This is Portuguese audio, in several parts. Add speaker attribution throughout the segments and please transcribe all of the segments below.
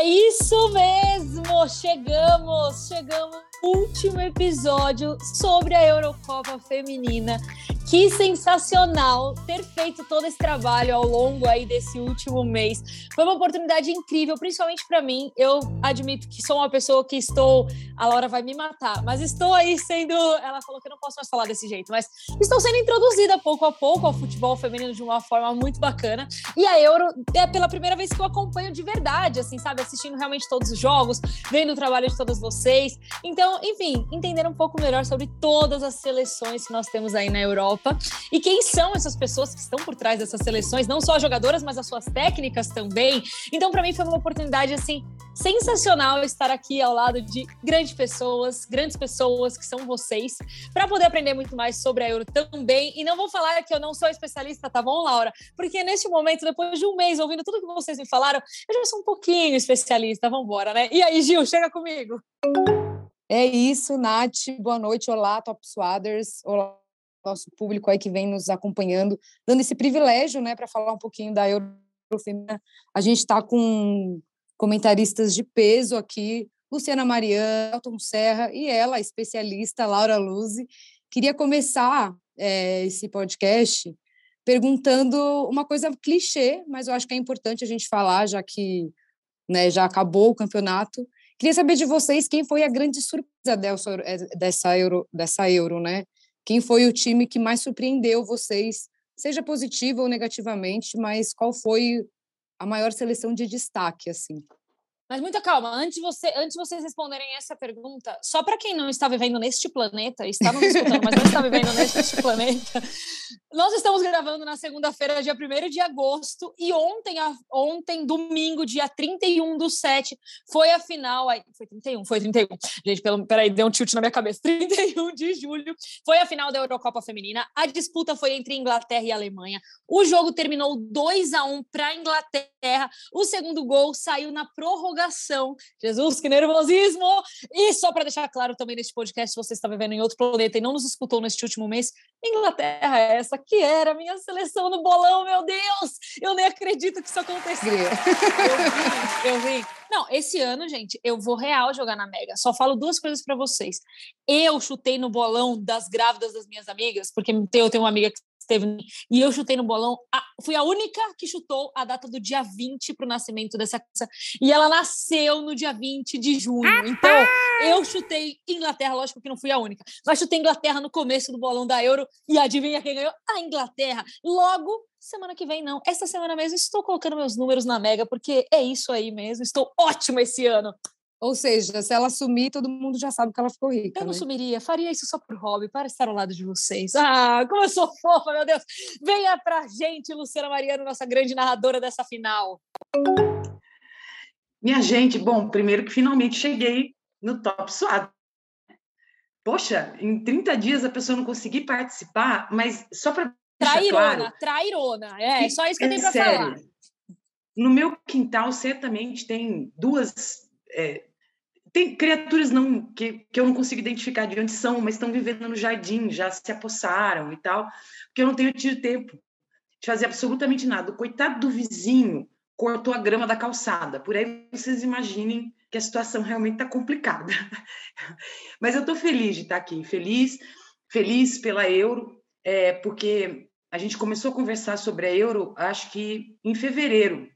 Speaker 1: É isso mesmo! Chegamos, chegamos último episódio sobre a Eurocopa Feminina. Que sensacional ter feito todo esse trabalho ao longo aí desse último mês. Foi uma oportunidade incrível, principalmente para mim. Eu admito que sou uma pessoa que estou, a Laura vai me matar, mas estou aí sendo, ela falou que eu não posso mais falar desse jeito, mas estou sendo introduzida pouco a pouco ao futebol feminino de uma forma muito bacana. E a Euro é pela primeira vez que eu acompanho de verdade, assim, sabe, assistindo realmente todos os jogos, vendo o trabalho de todas vocês. Então, então, enfim, entender um pouco melhor sobre todas as seleções que nós temos aí na Europa e quem são essas pessoas que estão por trás dessas seleções, não só as jogadoras, mas as suas técnicas também. Então, para mim foi uma oportunidade assim sensacional estar aqui ao lado de grandes pessoas, grandes pessoas que são vocês, para poder aprender muito mais sobre a Euro também. E não vou falar que eu não sou especialista, tá bom, Laura? Porque neste momento, depois de um mês ouvindo tudo que vocês me falaram, eu já sou um pouquinho especialista. Vamos embora, né? E aí, Gil, chega comigo.
Speaker 2: É isso, Nath. Boa noite. Olá, Top Swaders. Olá, nosso público aí que vem nos acompanhando, dando esse privilégio, né, para falar um pouquinho da Eurofemina. A gente está com comentaristas de peso aqui, Luciana Mariana, Elton Serra e ela, a especialista Laura Luzi. Queria começar é, esse podcast perguntando uma coisa clichê, mas eu acho que é importante a gente falar, já que né, já acabou o campeonato, Queria saber de vocês quem foi a grande surpresa dessa, Euro, dessa Euro, né? Quem foi o time que mais surpreendeu vocês, seja positivo ou negativamente, mas qual foi a maior seleção de destaque, assim?
Speaker 1: Mas muita calma, antes de, você, antes vocês responderem essa pergunta, só para quem não está vivendo neste planeta, está nos escutando, mas não está vivendo neste planeta, nós estamos gravando na segunda-feira, dia 1 de agosto, e ontem, ontem, domingo, dia 31 do 7, foi a final. Foi 31, foi 31. Gente, pelo, peraí, deu um tilt na minha cabeça. 31 de julho foi a final da Eurocopa Feminina. A disputa foi entre Inglaterra e Alemanha. O jogo terminou 2 a 1 para a Inglaterra. O segundo gol saiu na prorrogação. Jesus, que nervosismo! E só para deixar claro também neste podcast, se você está vivendo em outro planeta e não nos escutou neste último mês, Inglaterra é essa que era a minha seleção no bolão, meu Deus! Eu nem acredito que isso aconteceu. eu vi, eu vi. Não, esse ano, gente, eu vou real jogar na Mega. Só falo duas coisas para vocês. Eu chutei no bolão das grávidas das minhas amigas, porque eu tenho uma amiga que esteve e eu chutei no bolão. A, fui a única que chutou a data do dia 20 para o nascimento dessa criança. E ela nasceu no dia 20 de junho. Então, eu chutei Inglaterra, lógico que não fui a única, mas chutei Inglaterra no começo do bolão da Euro e adivinha quem ganhou? A Inglaterra. Logo, semana que vem não. Essa semana mesmo estou colocando meus números na Mega, porque é isso aí mesmo. Estou ótima esse ano.
Speaker 2: Ou seja, se ela sumir, todo mundo já sabe que ela ficou rica.
Speaker 1: Eu não
Speaker 2: né?
Speaker 1: sumiria, faria isso só por hobby, para estar ao lado de vocês. Ah, como eu sou fofa, meu Deus! Venha pra gente, Luciana Mariano, nossa grande narradora dessa final.
Speaker 3: Minha gente, bom, primeiro que finalmente cheguei no Top Suado. Poxa, em 30 dias a pessoa não conseguir participar, mas só para.
Speaker 1: Trairona, claro, trairona. É, é só isso que é eu tenho para falar.
Speaker 3: No meu quintal, certamente, tem duas é, tem criaturas não que, que eu não consigo identificar de onde são, mas estão vivendo no jardim, já se apossaram e tal, porque eu não tenho tido tempo de fazer absolutamente nada. O coitado do vizinho cortou a grama da calçada. Por aí vocês imaginem que a situação realmente está complicada. mas eu estou feliz de estar aqui, feliz, feliz pela Euro, é, porque a gente começou a conversar sobre a Euro, acho que em fevereiro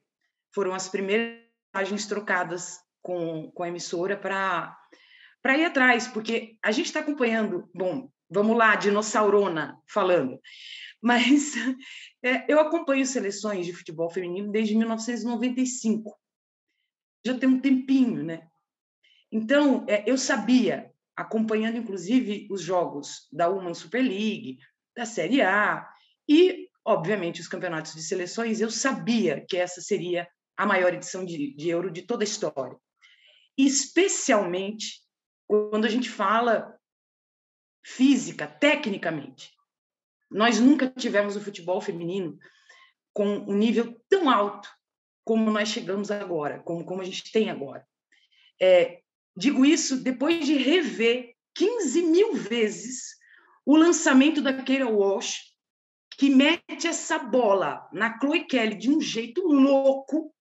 Speaker 3: foram as primeiras mensagens trocadas com, com a emissora para para ir atrás, porque a gente está acompanhando, bom, vamos lá, dinossaurona falando, mas é, eu acompanho seleções de futebol feminino desde 1995, já tem um tempinho, né? Então, é, eu sabia, acompanhando inclusive os jogos da Women's Super League, da Série A e, obviamente, os campeonatos de seleções, eu sabia que essa seria a maior edição de, de Euro de toda a história especialmente quando a gente fala física, tecnicamente. Nós nunca tivemos o futebol feminino com um nível tão alto como nós chegamos agora, como, como a gente tem agora. É, digo isso depois de rever 15 mil vezes o lançamento da Keira Walsh, que mete essa bola na Chloe Kelly de um jeito louco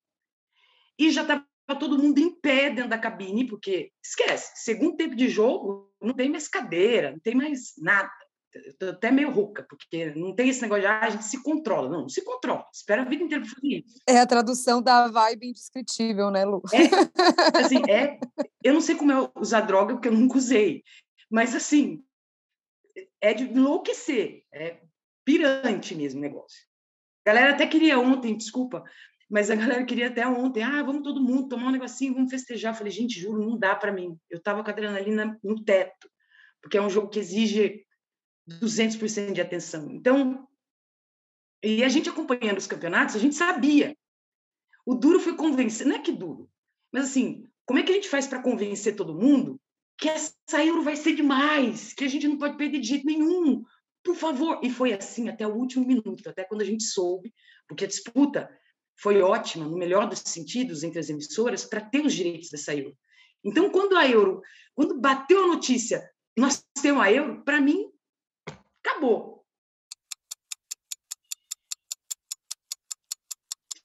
Speaker 3: e já está todo mundo em pé dentro da cabine, porque esquece, segundo tempo de jogo, não tem mais cadeira, não tem mais nada. Estou até meio rouca, porque não tem esse negócio de ah, a gente se controla. Não, não se controla. Espera a vida inteira para fazer isso.
Speaker 2: É a tradução da vibe indescritível, né, Lu?
Speaker 3: É, assim, é, eu não sei como é usar droga, porque eu nunca usei. Mas, assim, é de enlouquecer. É pirante mesmo o negócio. A galera até queria ontem, desculpa, mas a galera queria até ontem, ah, vamos todo mundo tomar um negocinho, vamos festejar. Eu falei, gente, juro, não dá para mim. Eu estava com a adrenalina no teto, porque é um jogo que exige 200% de atenção. Então, e a gente acompanhando os campeonatos, a gente sabia. O duro foi convencer, não é que duro, mas assim, como é que a gente faz para convencer todo mundo que essa Euro vai ser demais, que a gente não pode perder de jeito nenhum, por favor. E foi assim até o último minuto, até quando a gente soube, porque a disputa foi ótima, no melhor dos sentidos, entre as emissoras, para ter os direitos dessa Euro. Então, quando a Euro, quando bateu a notícia, nós temos a Euro, para mim, acabou.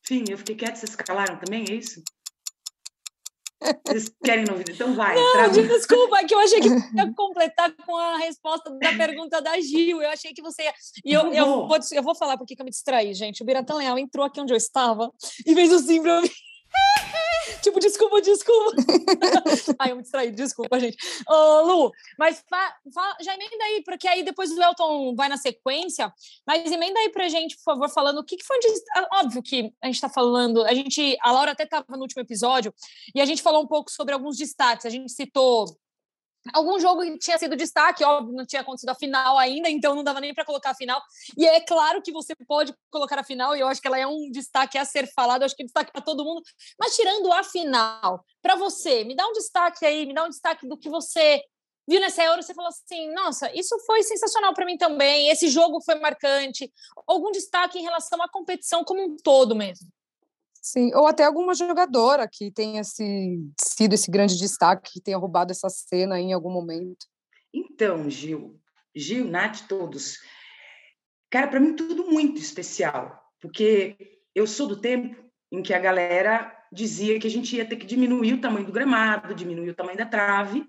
Speaker 3: Enfim, eu fiquei quieta, vocês calaram também, é isso? Vocês querem novidade? Então vai.
Speaker 1: Não, desculpa, é que eu achei que ia completar com a resposta da pergunta da Gil. Eu achei que você ia. E eu, eu, vou, eu vou falar porque eu me distraí, gente. O Biratã Leal entrou aqui onde eu estava e fez assim pra mim. tipo, desculpa, desculpa. Ai, eu me distraí, desculpa, gente. Ô, Lu, mas fa, fa, já emenda aí, porque aí depois o Elton vai na sequência, mas emenda aí pra gente, por favor, falando o que, que foi de... Óbvio que a gente tá falando, a gente, a Laura até tava no último episódio, e a gente falou um pouco sobre alguns destaques, a gente citou algum jogo que tinha sido destaque, óbvio, não tinha acontecido a final ainda, então não dava nem para colocar a final. E é claro que você pode colocar a final, e eu acho que ela é um destaque a ser falado, eu acho que é destaque para todo mundo. Mas tirando a final, para você, me dá um destaque aí, me dá um destaque do que você viu nessa Euro, você falou assim: nossa, isso foi sensacional para mim também, esse jogo foi marcante. Algum destaque em relação à competição como um todo mesmo?
Speaker 2: Sim, ou até alguma jogadora que tenha se, sido esse grande destaque, que tenha roubado essa cena em algum momento.
Speaker 3: Então, Gil, Gil, Nath, todos. Cara, para mim tudo muito especial, porque eu sou do tempo em que a galera dizia que a gente ia ter que diminuir o tamanho do gramado, diminuir o tamanho da trave,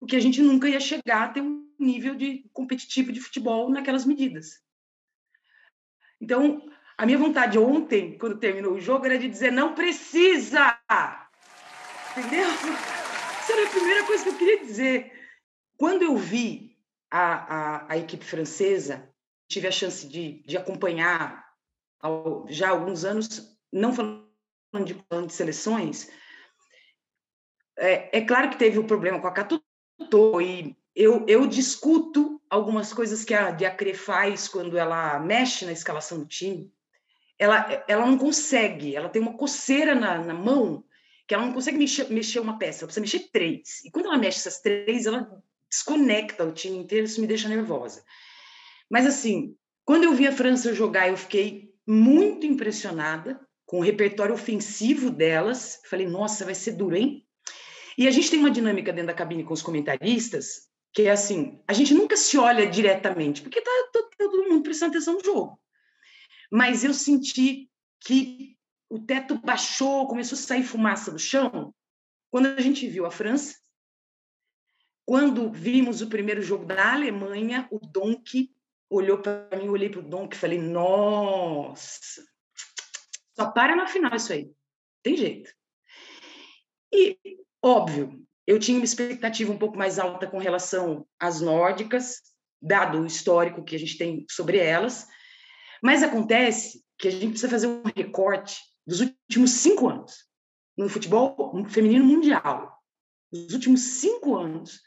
Speaker 3: porque a gente nunca ia chegar a ter um nível de competitivo de futebol naquelas medidas. Então, a minha vontade ontem, quando terminou o jogo, era de dizer: não precisa! Entendeu? Essa era a primeira coisa que eu queria dizer. Quando eu vi a, a, a equipe francesa, tive a chance de, de acompanhar ao, já há alguns anos, não falando de, falando de seleções, é, é, claro que teve o um problema com a Catutô, e eu, eu discuto algumas coisas que a Diacre faz quando ela mexe na escalação do time, ela, ela não consegue, ela tem uma coceira na, na mão que ela não consegue mexer, mexer uma peça, ela precisa mexer três. E quando ela mexe essas três, ela desconecta o time inteiro, isso me deixa nervosa. Mas assim, quando eu vi a França jogar, eu fiquei muito impressionada com o repertório ofensivo delas. Falei, nossa, vai ser duro, hein? E a gente tem uma dinâmica dentro da cabine com os comentaristas, que é assim, a gente nunca se olha diretamente, porque tá todo mundo prestando atenção no jogo mas eu senti que o teto baixou, começou a sair fumaça do chão quando a gente viu a França. Quando vimos o primeiro jogo da Alemanha, o Donk olhou para mim, eu olhei para o Donk e falei: Nossa, só para na final isso aí, tem jeito. E, óbvio, eu tinha uma expectativa um pouco mais alta com relação às nórdicas, dado o histórico que a gente tem sobre elas, mas acontece que a gente precisa fazer um recorte dos últimos cinco anos no futebol feminino mundial. Os últimos cinco anos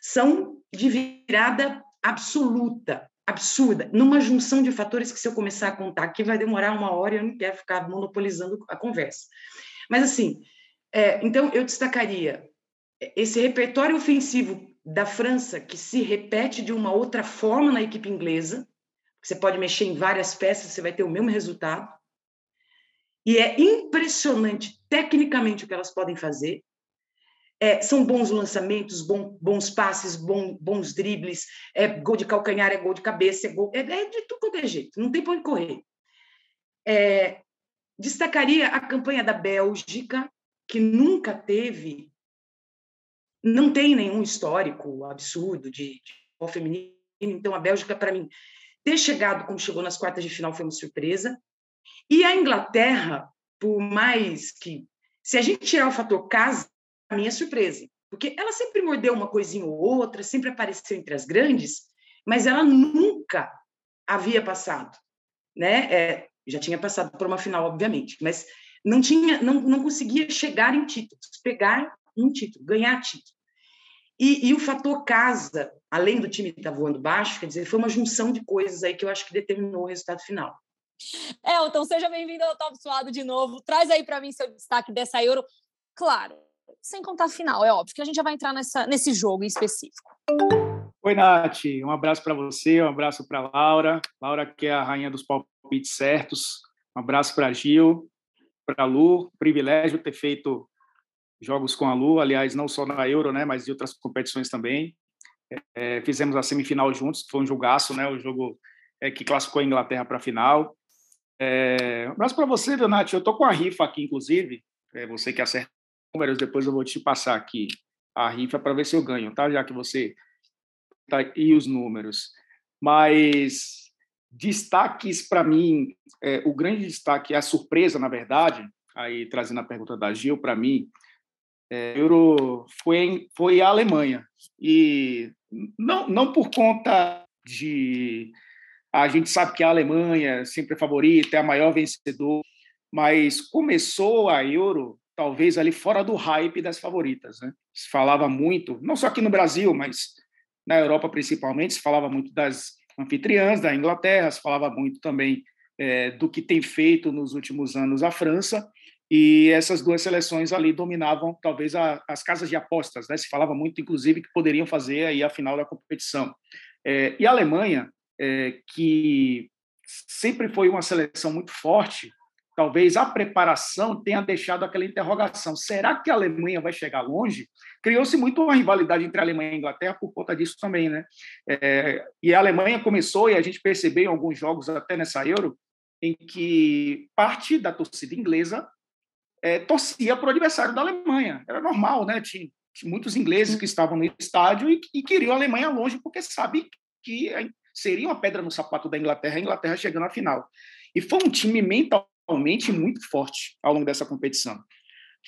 Speaker 3: são de virada absoluta, absurda, numa junção de fatores que, se eu começar a contar aqui, vai demorar uma hora e eu não quero ficar monopolizando a conversa. Mas, assim, é, então eu destacaria esse repertório ofensivo da França, que se repete de uma outra forma na equipe inglesa, você pode mexer em várias peças, você vai ter o mesmo resultado. E é impressionante tecnicamente o que elas podem fazer. É, são bons lançamentos, bom, bons passes, bom, bons dribles, é gol de calcanhar, é gol de cabeça, é, gol, é, é de tudo quanto é jeito, não tem para onde correr. É, destacaria a campanha da Bélgica, que nunca teve, não tem nenhum histórico absurdo de, de futebol feminino. Então, a Bélgica, para mim, ter chegado como chegou nas quartas de final foi uma surpresa. E a Inglaterra, por mais que. Se a gente tirar o fator casa, a minha surpresa. Porque ela sempre mordeu uma coisinha ou outra, sempre apareceu entre as grandes, mas ela nunca havia passado. Né? É, já tinha passado por uma final, obviamente, mas não tinha, não, não conseguia chegar em títulos, pegar um título, ganhar título. E, e o fator casa, além do time estar tá voando baixo, quer dizer, foi uma junção de coisas aí que eu acho que determinou o resultado final.
Speaker 1: Elton, seja bem-vindo ao Top Suado de novo. Traz aí para mim seu destaque dessa Euro. Claro, sem contar a final, é óbvio que a gente já vai entrar nessa, nesse jogo em específico.
Speaker 4: Oi, Nath. Um abraço para você, um abraço para Laura. Laura, que é a rainha dos palpites certos. Um abraço para Gil, para Lu. Privilégio ter feito jogos com a Lu, aliás, não só na Euro, né, mas de outras competições também. É, fizemos a semifinal juntos, foi um jogaço, né, o jogo é, que classificou a Inglaterra para a final. É, um abraço para você, Donati. Eu tô com a rifa aqui, inclusive. É, você que acerta números, depois eu vou te passar aqui a rifa para ver se eu ganho, tá? Já que você tá aí os números. Mas destaques para mim, é, o grande destaque, a surpresa, na verdade, aí trazendo a pergunta da Gil para mim, é, Euro foi, foi a Alemanha. E não, não por conta de. A gente sabe que a Alemanha sempre é favorita, é a maior vencedora, mas começou a Euro talvez ali fora do hype das favoritas. Né? Se falava muito, não só aqui no Brasil, mas na Europa principalmente, se falava muito das anfitriãs, da Inglaterra, se falava muito também é, do que tem feito nos últimos anos a França, e essas duas seleções ali dominavam talvez a, as casas de apostas, né? Se falava muito, inclusive, que poderiam fazer aí a final da competição. É, e a Alemanha, é, que sempre foi uma seleção muito forte, talvez a preparação tenha deixado aquela interrogação: será que a Alemanha vai chegar longe? Criou-se muito uma rivalidade entre a Alemanha e a Inglaterra por conta disso também, né? É, e a Alemanha começou, e a gente percebeu em alguns jogos até nessa Euro, em que parte da torcida inglesa é, torcia para o adversário da Alemanha. Era normal, né? Tinha, tinha muitos ingleses que estavam no estádio e, e, queriam a Alemanha longe porque sabem que seria uma pedra no sapato da Inglaterra, a Inglaterra chegando à final. E foi um time mentalmente muito forte ao longo dessa competição.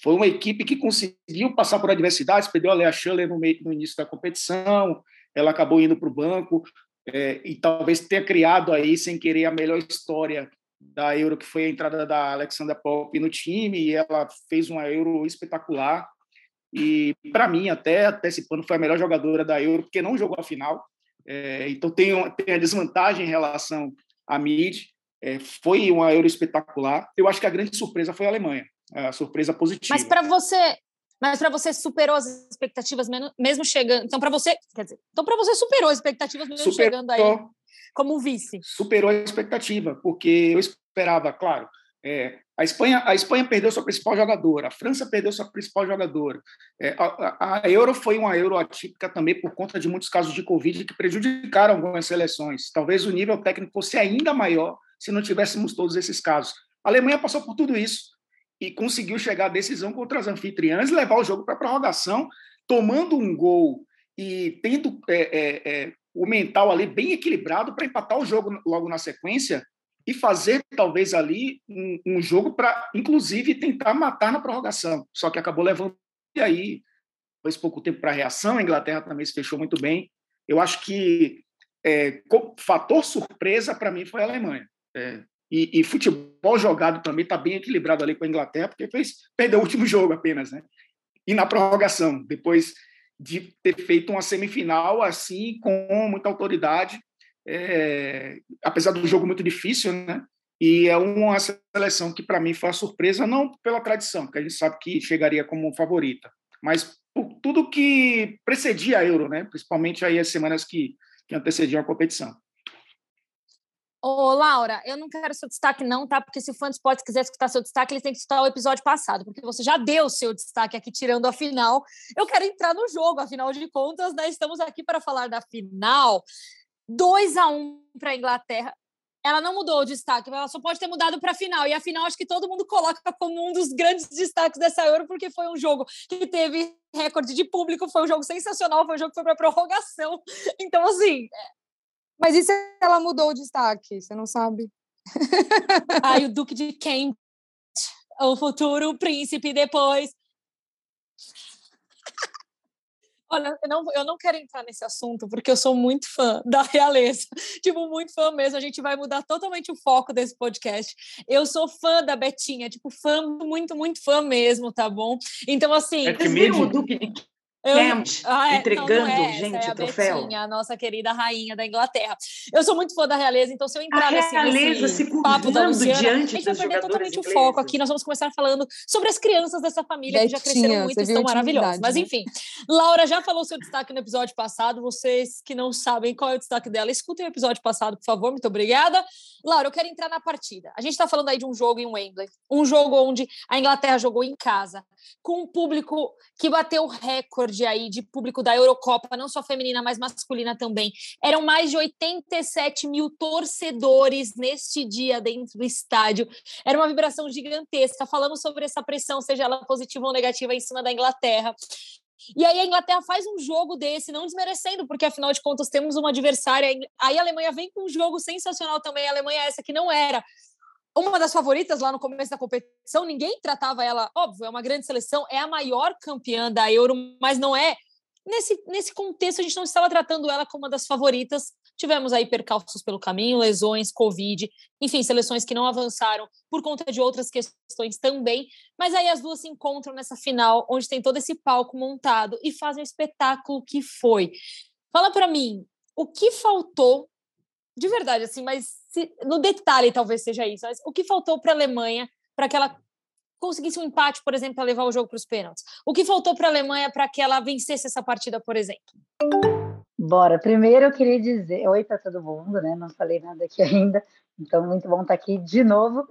Speaker 4: Foi uma equipe que conseguiu passar por adversidades, perdeu a Lea Schuller no, meio, no início da competição, ela acabou indo para o banco, é, e talvez tenha criado aí, sem querer, a melhor história da Euro, que foi a entrada da Alexandra Pop no time, e ela fez uma Euro espetacular. E, para mim, até antecipando, foi a melhor jogadora da Euro, porque não jogou a final. É, então, tem, tem a desvantagem em relação à mid. É, foi uma Euro espetacular. Eu acho que a grande surpresa foi a Alemanha, a surpresa positiva.
Speaker 1: Mas para você, mas para você superou as expectativas mesmo chegando. Então para você, quer dizer, então para você superou as expectativas mesmo superou, chegando aí como vice.
Speaker 4: Superou a expectativa, porque eu esperava, claro, é, a Espanha, a Espanha perdeu sua principal jogadora, a França perdeu sua principal jogadora. É, a, a, Euro foi uma Euro atípica também por conta de muitos casos de Covid que prejudicaram algumas seleções. Talvez o nível técnico fosse ainda maior se não tivéssemos todos esses casos. A Alemanha passou por tudo isso e conseguiu chegar à decisão contra as anfitriãs levar o jogo para a prorrogação, tomando um gol e tendo é, é, é o mental ali bem equilibrado para empatar o jogo logo na sequência e fazer talvez ali um, um jogo para, inclusive, tentar matar na prorrogação. Só que acabou levando e aí depois pouco tempo para reação. A Inglaterra também se fechou muito bem. Eu acho que é, fator surpresa para mim foi a Alemanha. É, e, e, futebol jogado também está bem equilibrado ali com a Inglaterra, porque fez perder o último jogo apenas, né? E na prorrogação, depois de ter feito uma semifinal assim, com muita autoridade, é, apesar do jogo muito difícil, né? E é uma seleção que, para mim, foi uma surpresa, não pela tradição, porque a gente sabe que chegaria como favorita, mas por tudo que precedia a Euro, né? Principalmente aí as semanas que, que antecediam a competição.
Speaker 1: Ô, Laura, eu não quero seu destaque, não, tá? Porque se o fã de esportes quiser escutar seu destaque, eles têm que escutar o episódio passado, porque você já deu seu destaque aqui, tirando a final. Eu quero entrar no jogo, afinal de contas, né? Estamos aqui para falar da final. 2 a 1 para a Inglaterra. ela não mudou o destaque, ela só pode ter mudado para a final. E a final acho que todo mundo coloca como um dos grandes destaques dessa Euro, porque foi um jogo que teve recorde de público, foi um jogo sensacional, foi um jogo que foi para prorrogação. Então, assim.
Speaker 2: Mas e se ela mudou o destaque? Você não sabe?
Speaker 1: Ai, o Duque de Cambridge, o futuro príncipe depois. Olha, eu não, eu não quero entrar nesse assunto, porque eu sou muito fã da realeza. Tipo, muito fã mesmo. A gente vai mudar totalmente o foco desse podcast. Eu sou fã da Betinha, tipo, fã, muito, muito fã mesmo, tá bom? Então, assim.
Speaker 3: É que mesmo o Duque de eu, ah, é, entregando, não, não é gente, é
Speaker 1: a
Speaker 3: o troféu.
Speaker 1: Betinha, a nossa querida rainha da Inglaterra. Eu sou muito fã da realeza, então se eu entrar
Speaker 3: a
Speaker 1: nesse,
Speaker 3: realeza
Speaker 1: nesse
Speaker 3: se
Speaker 1: papo da Luciana,
Speaker 3: diante
Speaker 1: a gente vai perder totalmente
Speaker 3: ingleses.
Speaker 1: o foco aqui. Nós vamos começar falando sobre as crianças dessa família Betinha, que já cresceram muito e estão maravilhosas. Mas né? enfim, Laura já falou seu destaque no episódio passado. Vocês que não sabem qual é o destaque dela, escutem o episódio passado, por favor. Muito obrigada. Laura, eu quero entrar na partida. A gente está falando aí de um jogo em Wembley, um jogo onde a Inglaterra jogou em casa, com um público que bateu recorde aí de público da Eurocopa, não só feminina, mas masculina também. Eram mais de 87 mil torcedores neste dia dentro do estádio. Era uma vibração gigantesca. Falamos sobre essa pressão, seja ela positiva ou negativa, em cima da Inglaterra. E aí a Inglaterra faz um jogo desse, não desmerecendo, porque afinal de contas temos uma adversária. Aí a Alemanha vem com um jogo sensacional também. A Alemanha é essa que não era uma das favoritas lá no começo da competição, ninguém tratava ela, óbvio, é uma grande seleção, é a maior campeã da Euro, mas não é nesse, nesse contexto, a gente não estava tratando ela como uma das favoritas. Tivemos aí percalços pelo caminho, lesões, Covid, enfim, seleções que não avançaram por conta de outras questões também. Mas aí as duas se encontram nessa final, onde tem todo esse palco montado e fazem o espetáculo que foi. Fala para mim, o que faltou, de verdade, assim, mas se, no detalhe talvez seja isso, mas o que faltou para a Alemanha para que ela conseguisse um empate, por exemplo, para levar o jogo para os pênaltis? O que faltou para a Alemanha para que ela vencesse essa partida, por exemplo?
Speaker 5: Bora. Primeiro eu queria dizer, oi para todo mundo, né? Não falei nada aqui ainda, então muito bom estar aqui de novo.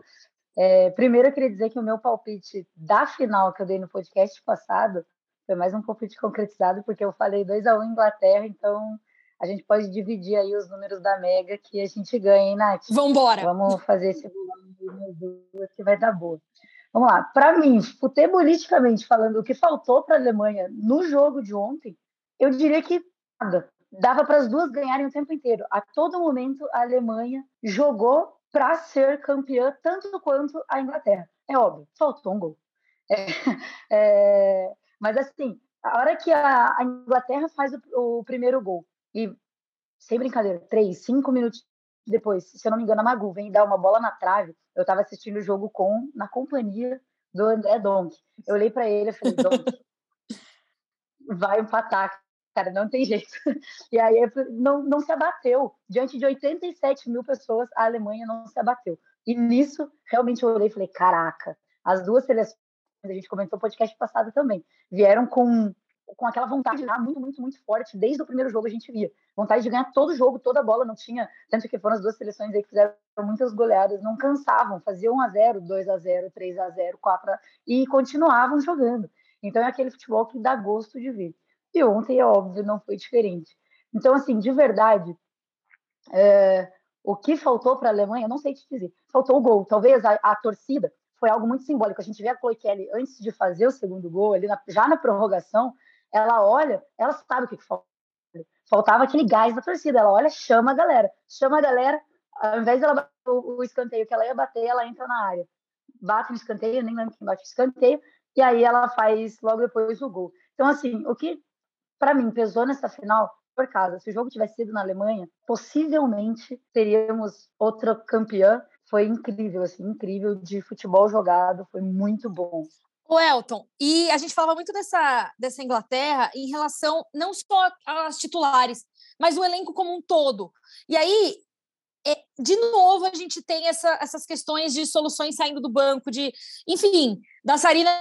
Speaker 5: É, primeiro eu queria dizer que o meu palpite da final que eu dei no podcast passado foi mais um palpite concretizado, porque eu falei 2 a 1 um Inglaterra, então a gente pode dividir aí os números da Mega que a gente ganha, hein, Nath?
Speaker 1: Vambora!
Speaker 5: Vamos fazer esse que vai dar boa. Vamos lá. Para mim, futebolisticamente falando, o que faltou para a Alemanha no jogo de ontem, eu diria que nada. Dava para as duas ganharem o tempo inteiro. A todo momento, a Alemanha jogou para ser campeã, tanto quanto a Inglaterra. É óbvio, faltou um gol. É, é, mas, assim, a hora que a, a Inglaterra faz o, o, primeiro gol, e sem brincadeira, três, cinco minutos depois, se eu não me engano, a Magu vem dar uma bola na trave. Eu estava assistindo o jogo com na companhia do André Donk. Eu olhei para ele e falei, Donk, vai empatar, cara, não tem jeito. E aí não, não se abateu. Diante de 87 mil pessoas, a Alemanha não se abateu. E nisso, realmente, eu olhei e falei, caraca, as duas seleções, a gente comentou no podcast passado também, vieram com com aquela vontade de ganhar muito, muito, muito forte. Desde o primeiro jogo a gente via. Vontade de ganhar todo jogo, toda a bola. Não tinha. Tanto que foram as duas seleções aí que fizeram muitas goleadas, não cansavam. Faziam 1x0, 2x0, 3x0, 4 e continuavam jogando. Então é aquele futebol que dá gosto de ver. E ontem, é óbvio, não foi diferente. Então, assim, de verdade, é, o que faltou para a Alemanha, não sei te dizer. Faltou o gol. Talvez a, a torcida foi algo muito simbólico. A gente vê a Chloe Kelly antes de fazer o segundo gol, ali na, já na prorrogação, ela olha, ela sabe o que, falta. Faltava aquele gás da torcida. Ela olha, chama a galera. Chama a galera, ao invés dela bater o, escanteio que ela ia bater, ela entra na área. Bate no escanteio, nem lembro quem bate o escanteio, e aí ela faz logo depois o gol. Então, assim, o que para mim pesou nessa final, por casa, se o jogo tivesse sido na Alemanha, possivelmente teríamos outra campeã. Foi incrível, assim, incrível de futebol jogado, foi muito bom.
Speaker 1: O Elton, e a gente falava muito dessa, dessa Inglaterra em relação não só às titulares, mas o elenco como um todo. E aí, é, de novo, a gente tem essa, essas questões de soluções saindo do banco, de, enfim, da Sarina,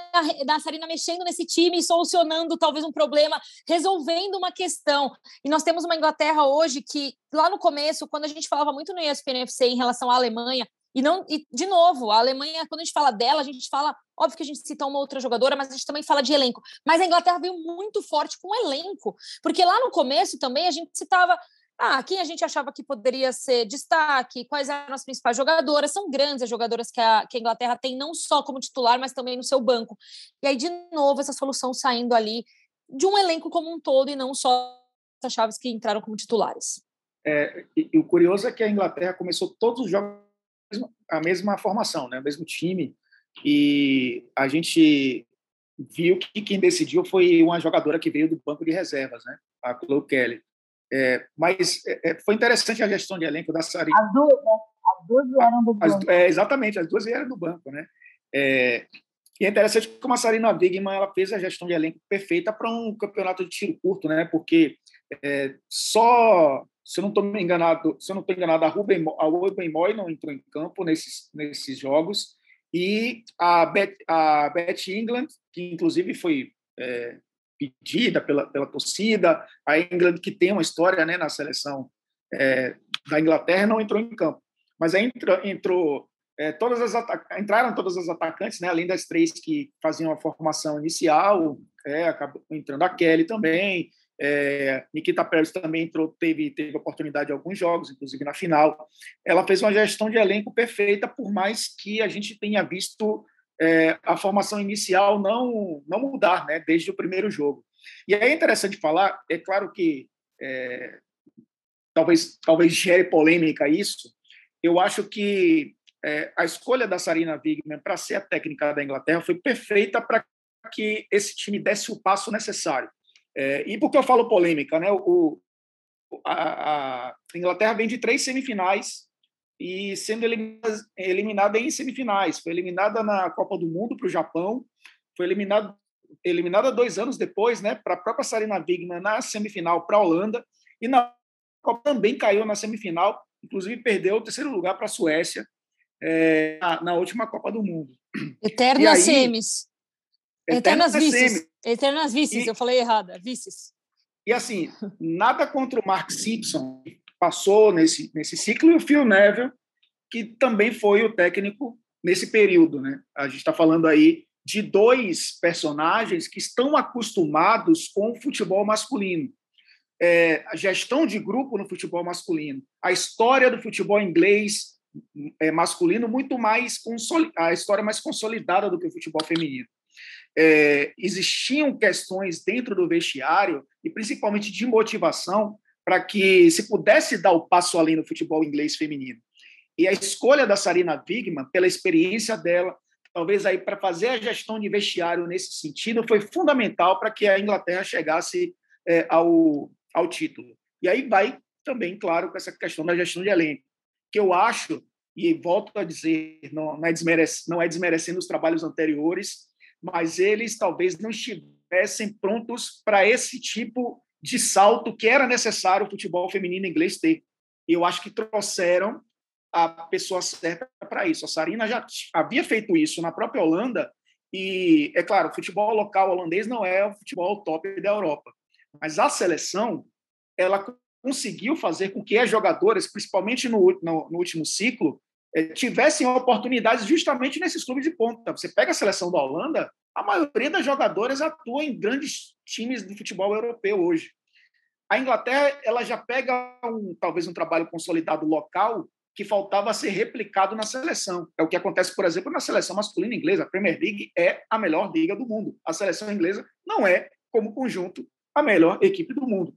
Speaker 1: da Sarina mexendo nesse time solucionando talvez um problema, resolvendo uma questão. E nós temos uma Inglaterra hoje que, lá no começo, quando a gente falava muito no ESPN FC em relação à Alemanha, e não, e de novo, a Alemanha, quando a gente fala dela, a gente fala, óbvio que a gente cita uma outra jogadora, mas a gente também fala de elenco. Mas a Inglaterra veio muito forte com o elenco, porque lá no começo também a gente citava ah, quem a gente achava que poderia ser destaque, quais eram as principais jogadoras, são grandes as jogadoras que a, que a Inglaterra tem, não só como titular, mas também no seu banco. E aí, de novo, essa solução saindo ali de um elenco como um todo e não só as chaves que entraram como titulares.
Speaker 4: É, e, e, o curioso é que a Inglaterra começou todos os jogos a mesma formação, né, o mesmo time, e a gente viu que quem decidiu foi uma jogadora que veio do banco de reservas, né, a Chloe Kelly. É, mas é, é foi interessante a gestão de elenco da Sarina.
Speaker 5: As duas, né? As duas vieram do banco.
Speaker 4: As, é, exatamente, as duas vieram do banco, né? É, e é interessante como a Sarina Wigman ela fez a gestão de elenco perfeita para um campeonato de tiro curto, né? Porque é, só, se eu não estou enganado, se eu não estou enganado, a Ruben, a Ruben Moy não entrou em campo nesses nesses jogos. E a Beth, a Beth England, que inclusive foi é, pedida pela, pela torcida, a England que tem uma história, né, na seleção é, da Inglaterra, não entrou em campo, mas aí entrou, entrou é, todas as entraram todas as atacantes, né, além das três que faziam a formação inicial, é, acabou entrando a Kelly também, é, Nikita Pérez também entrou, teve, teve oportunidade em alguns jogos, inclusive na final. Ela fez uma gestão de elenco perfeita, por mais que a gente tenha visto é, a formação inicial não, não mudar né, desde o primeiro jogo. E é interessante falar, é claro que é, talvez, talvez gere polêmica isso, eu acho que é, a escolha da Sarina Wigman para ser a técnica da Inglaterra foi perfeita para que esse time desse o passo necessário. É, e por que eu falo polêmica? Né? O, a, a, Inglaterra vem de três semifinais e sendo eliminada, eliminada em semifinais. Foi eliminada na Copa do Mundo para o Japão, foi eliminada, eliminada dois anos depois né, para a própria Sarina Wigman na semifinal para a Holanda, e na Copa também caiu na semifinal, inclusive perdeu o terceiro lugar para a Suécia é, na, na, última Copa do Mundo.
Speaker 1: Eternas semis. Eternas, eternas vices. Eternas vices, e, eu falei errada, vices.
Speaker 4: E assim, nada contra o Mark Simpson, que passou nesse, nesse ciclo, e o Phil Neville, que também foi o técnico nesse período. Né? A gente está falando aí de dois personagens que estão acostumados com o futebol masculino. É, a gestão de grupo no futebol masculino, a história do futebol inglês é, masculino muito mais a história mais consolidada do que o futebol feminino. É, existiam questões dentro do vestiário e principalmente de motivação para que se pudesse dar o passo além no futebol inglês feminino. E a escolha da Sarina Wigman, pela experiência dela, talvez aí para fazer a gestão de vestiário nesse sentido, foi fundamental para que a Inglaterra chegasse é, ao, ao título. E aí vai também, claro, com essa questão da gestão de elenco que eu acho, e volto a dizer, não, não, é, não é desmerecendo os trabalhos anteriores, mas eles talvez não estivessem prontos para esse tipo de salto que era necessário o futebol feminino inglês ter. Eu acho que trouxeram a pessoa certa para isso. A Sarina já havia feito isso na própria Holanda, e, é claro, o futebol local holandês não é o futebol top da Europa, mas a seleção ela conseguiu fazer com que as jogadoras, principalmente no, no, no último ciclo, tivessem oportunidades justamente nesses clubes de ponta. Você pega a seleção da Holanda, a maioria das jogadoras atua em grandes times de futebol europeu hoje. A Inglaterra ela já pega um, talvez um trabalho consolidado local que faltava ser replicado na seleção. É o que acontece, por exemplo, na seleção masculina inglesa. A Premier League é a melhor liga do mundo. A seleção inglesa não é, como conjunto, a melhor equipe do mundo.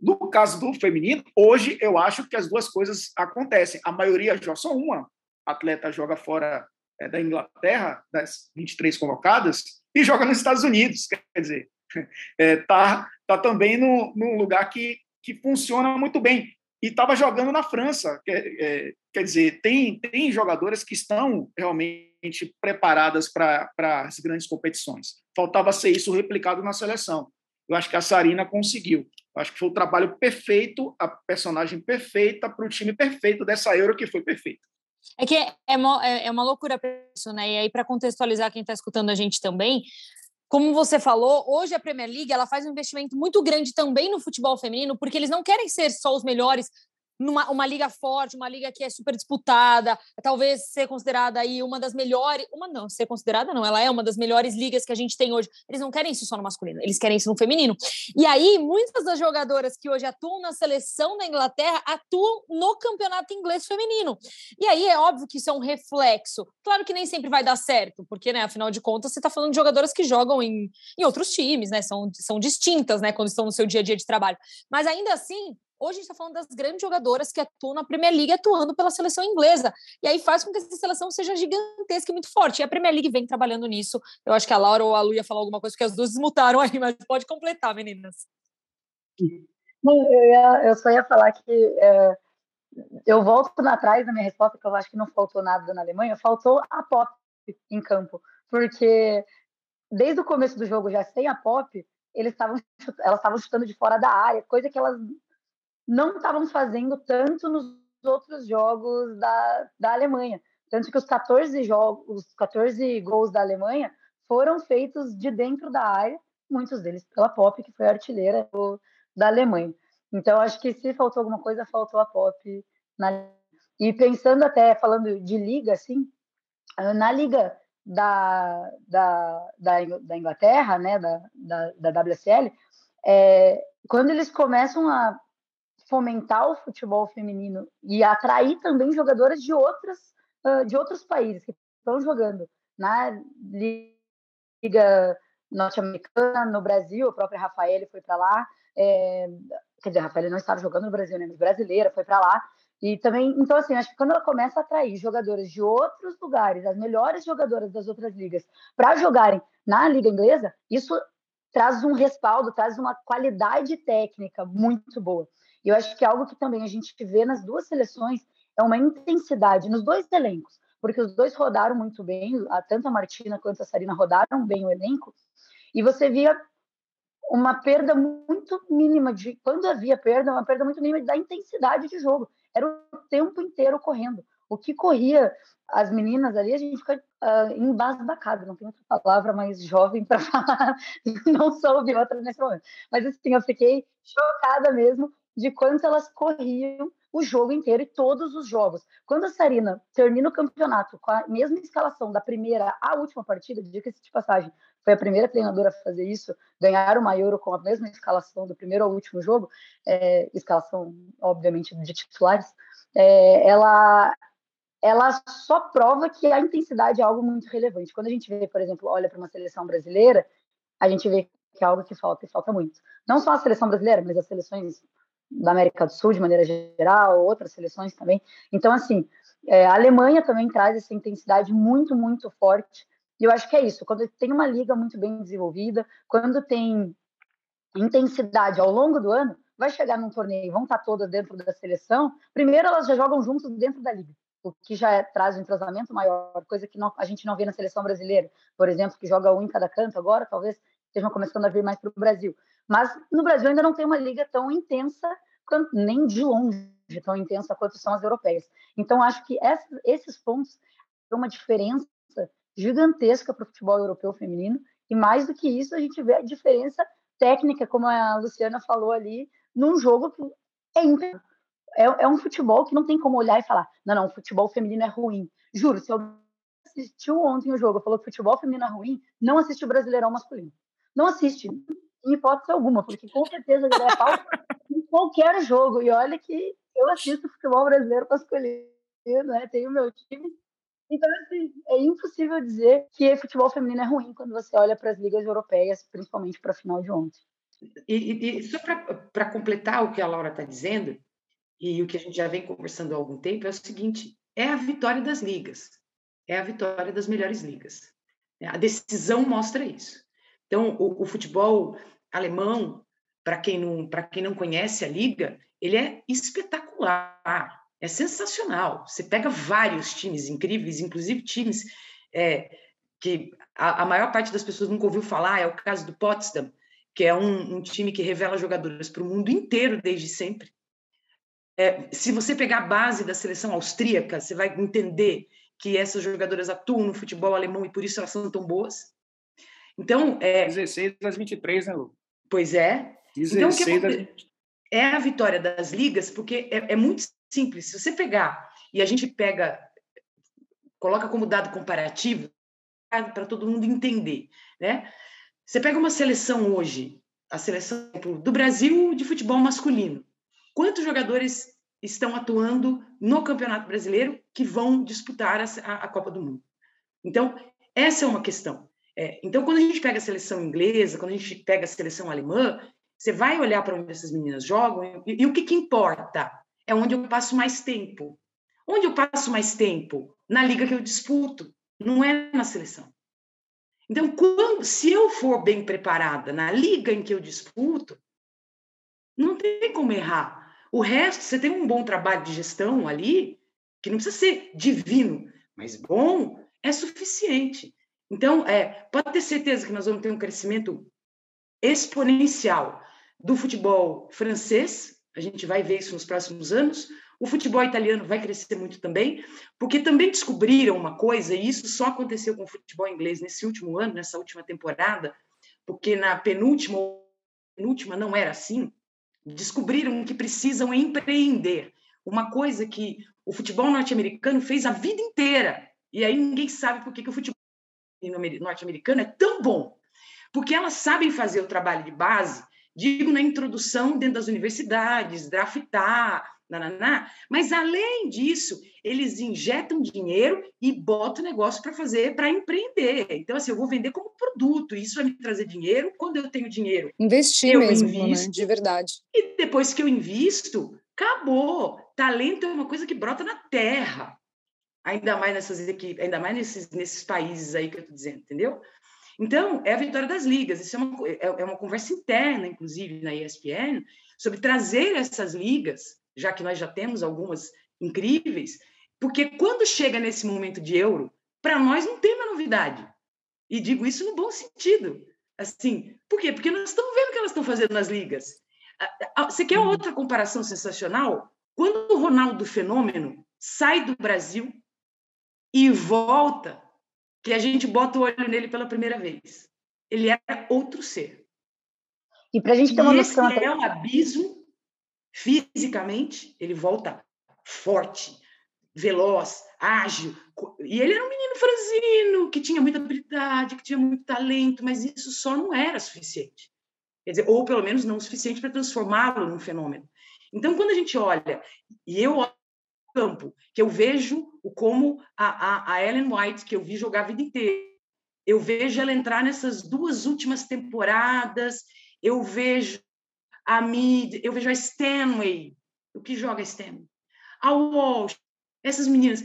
Speaker 4: No caso do feminino, hoje eu acho que as duas coisas acontecem. A maioria joga só uma atleta joga fora é, da Inglaterra, das 23 colocadas, e joga nos Estados Unidos. Quer dizer, está é, tá, também no, num lugar que, que funciona muito bem. E estava jogando na França. Quer, é, quer dizer, tem, tem jogadoras que estão realmente preparadas para as grandes competições. Faltava ser isso replicado na seleção. Eu acho que a Sarina conseguiu. Eu acho que foi o trabalho perfeito, a personagem perfeita para o time perfeito dessa Euro que foi perfeita.
Speaker 1: É que é, é, uma, é, é uma loucura isso, né? E aí, para contextualizar quem está escutando a gente também, como você falou, hoje a Premier League ela faz um investimento muito grande também no futebol feminino, porque eles não querem ser só os melhores numa uma liga forte, uma liga que é super disputada, talvez ser considerada aí uma das melhores, uma não, ser considerada não, ela é uma das melhores ligas que a gente tem hoje. Eles não querem isso só no masculino, eles querem isso no feminino. E aí, muitas das jogadoras que hoje atuam na seleção da Inglaterra atuam no campeonato inglês feminino. E aí é óbvio que isso é um reflexo. Claro que nem sempre vai dar certo, porque, né, afinal de contas, você está falando de jogadoras que jogam em, em outros times, né? São, são distintas, né, quando estão no seu dia a dia de trabalho. Mas ainda assim, Hoje a gente está falando das grandes jogadoras que atuam na Premier League atuando pela seleção inglesa. E aí faz com que essa seleção seja gigantesca e muito forte. E a Premier League vem trabalhando nisso. Eu acho que a Laura ou a Lu ia falar alguma coisa, porque as duas desmutaram aí, mas pode completar, meninas.
Speaker 5: Não, eu, ia, eu só ia falar que é, eu volto atrás da minha resposta, que eu acho que não faltou nada na Alemanha, faltou a pop em campo. Porque desde o começo do jogo, já sem a pop, eles estavam elas estavam chutando de fora da área, coisa que elas não estavam fazendo tanto nos outros jogos da, da Alemanha. Tanto que os 14 jogos, os 14 gols da Alemanha foram feitos de dentro da área, muitos deles pela Pop, que foi a artilheira do, da Alemanha. Então, acho que se faltou alguma coisa, faltou a Pop. Na... E pensando até, falando de liga, assim, na liga da, da, da, da Inglaterra, né, da, da, da WSL, é, quando eles começam a fomentar o futebol feminino e atrair também jogadoras de outras de outros países que estão jogando na liga norte-americana, no Brasil, a própria Rafaela foi para lá, é, quer dizer, a Rafaela não estava jogando no Brasil, né, mas brasileira foi para lá. E também, então assim, acho que quando ela começa a atrair jogadoras de outros lugares, as melhores jogadoras das outras ligas, para jogarem na liga inglesa, isso traz um respaldo, traz uma qualidade técnica muito boa. E eu acho que algo que também a gente vê nas duas seleções é uma intensidade nos dois elencos, porque os dois rodaram muito bem, tanto a Martina quanto a Sarina rodaram bem o elenco, e você via uma perda muito mínima de quando havia perda, uma perda muito mínima da intensidade de jogo. Era o tempo inteiro correndo. O que corria as meninas ali, a gente fica uh, embasbacado, não tem outra palavra mais jovem para falar, não soube outra nesse momento. Mas assim, eu fiquei chocada mesmo de quanto elas corriam o jogo inteiro e todos os jogos. Quando a Sarina termina o campeonato com a mesma escalação da primeira à última partida, diga-se de passagem, foi a primeira treinadora a fazer isso, ganhar uma Euro com a mesma escalação do primeiro ao último jogo, é, escalação, obviamente, de titulares, é, ela, ela só prova que a intensidade é algo muito relevante. Quando a gente vê, por exemplo, olha para uma seleção brasileira, a gente vê que é algo que falta e falta muito. Não só a seleção brasileira, mas as seleções da América do Sul, de maneira geral, outras seleções também. Então, assim, é, a Alemanha também traz essa intensidade muito, muito forte. E eu acho que é isso. Quando tem uma liga muito bem desenvolvida, quando tem intensidade ao longo do ano, vai chegar num torneio, vão estar todas dentro da seleção. Primeiro, elas já jogam juntos dentro da liga, o que já é, traz um entrosamento maior, coisa que não, a gente não vê na seleção brasileira, por exemplo, que joga um em cada canto agora, talvez estejam começando a vir mais para o Brasil. Mas no Brasil ainda não tem uma liga tão intensa, nem de longe tão intensa quanto são as europeias. Então, acho que esses pontos são uma diferença gigantesca para o futebol europeu feminino. E mais do que isso, a gente vê a diferença técnica, como a Luciana falou ali, num jogo que é incrível. É, é, um futebol que não tem como olhar e falar, não, não, futebol feminino é ruim. Juro, se eu assistiu ontem o jogo, falou que futebol feminino é ruim, não assiste o Brasileirão masculino. Não assiste em hipótese alguma, porque com certeza ele é pau em qualquer jogo. E olha que eu assisto futebol brasileiro escolher, né? Tenho meu time. Então, assim, é impossível dizer que futebol feminino é ruim quando você olha para as ligas europeias, principalmente para a final de ontem.
Speaker 3: E, e só para completar o que a Laura está dizendo, e o que a gente já vem conversando há algum tempo, é o seguinte: é a vitória das ligas, é a vitória das melhores ligas. A decisão mostra isso. Então, o, o futebol alemão, para quem não quem não conhece a liga, ele é espetacular, é sensacional. Você pega vários times incríveis, inclusive times é, que a, a, maior parte das pessoas nunca ouviu falar. É o caso do Potsdam, que é um, um time que revela jogadores para o mundo inteiro desde sempre. É, se você pegar a base da seleção austríaca, você vai entender que essas jogadoras atuam no futebol alemão e por isso elas são tão boas. Então, é...
Speaker 4: 16 das 23, né, Lu?
Speaker 3: Pois é.
Speaker 4: 16 então,
Speaker 3: que, é a vitória das ligas, porque é, é muito simples. Se você pegar e a gente pega, coloca como dado comparativo para todo mundo entender, né? Você pega uma seleção hoje, a seleção do Brasil de futebol masculino. Quantos jogadores estão atuando no Campeonato Brasileiro que vão disputar a, a Copa do Mundo? Então, essa é uma questão. É, então, quando a gente pega a seleção inglesa, quando a gente pega a seleção alemã, você vai olhar para onde essas meninas jogam e, e o que, que importa? É onde eu passo mais tempo. Onde eu passo mais tempo? Na liga que eu disputo, não é na seleção. Então, quando, se eu for bem preparada na liga em que eu disputo, não tem como errar. O resto, você tem um bom trabalho de gestão ali, que não precisa ser divino, mas bom, é suficiente. Então, é, pode ter certeza que nós vamos ter um crescimento exponencial do futebol francês, a gente vai ver isso nos próximos anos. O futebol italiano vai crescer muito também, porque também descobriram uma coisa, e isso só aconteceu com o futebol inglês nesse último ano, nessa última temporada, porque na penúltima, penúltima não era assim. Descobriram que precisam empreender, uma coisa que o futebol norte-americano fez a vida inteira. E aí ninguém sabe por que, que o futebol norte-americano é tão bom. Porque elas sabem fazer o trabalho de base digo na introdução dentro das universidades, draftar, nananá, mas além disso, eles injetam dinheiro e botam negócio para fazer, para empreender. Então, assim, eu vou vender como produto, isso vai me trazer dinheiro. Quando eu tenho dinheiro,
Speaker 2: investir mesmo, né? invisto, né? de verdade.
Speaker 3: E depois que eu invisto, acabou. Talento é uma coisa que brota na terra. Ainda mais nessas equipes, ainda mais nesses, nesses países aí que eu estou dizendo, entendeu? Então, é a vitória das ligas. Isso é uma, é, é uma conversa interna, inclusive, na ESPN, sobre trazer essas ligas, já que nós já temos algumas incríveis, porque quando chega nesse momento de euro, para nós não tem uma novidade. E digo isso no bom sentido. Assim, por quê? Porque nós estamos vendo o que elas estão fazendo nas ligas. Você quer outra comparação sensacional? Quando o Ronaldo Fenômeno sai do Brasil e volta que a gente bota o olho nele pela primeira vez. Ele era outro ser.
Speaker 5: E para a gente ter uma noção.
Speaker 3: Esse é um abismo, fisicamente, ele volta forte, veloz, ágil. E ele era um menino franzino, que tinha muita habilidade, que tinha muito talento, mas isso só não era suficiente. Quer dizer, ou pelo menos não o suficiente para transformá-lo num fenômeno. Então, quando a gente olha, e eu campo, que eu vejo como a, a, a Ellen White, que eu vi jogar a vida inteira, eu vejo ela entrar nessas duas últimas temporadas, eu vejo a Mid, eu vejo a Stanway, o que joga a Stanway, a Walsh, essas meninas.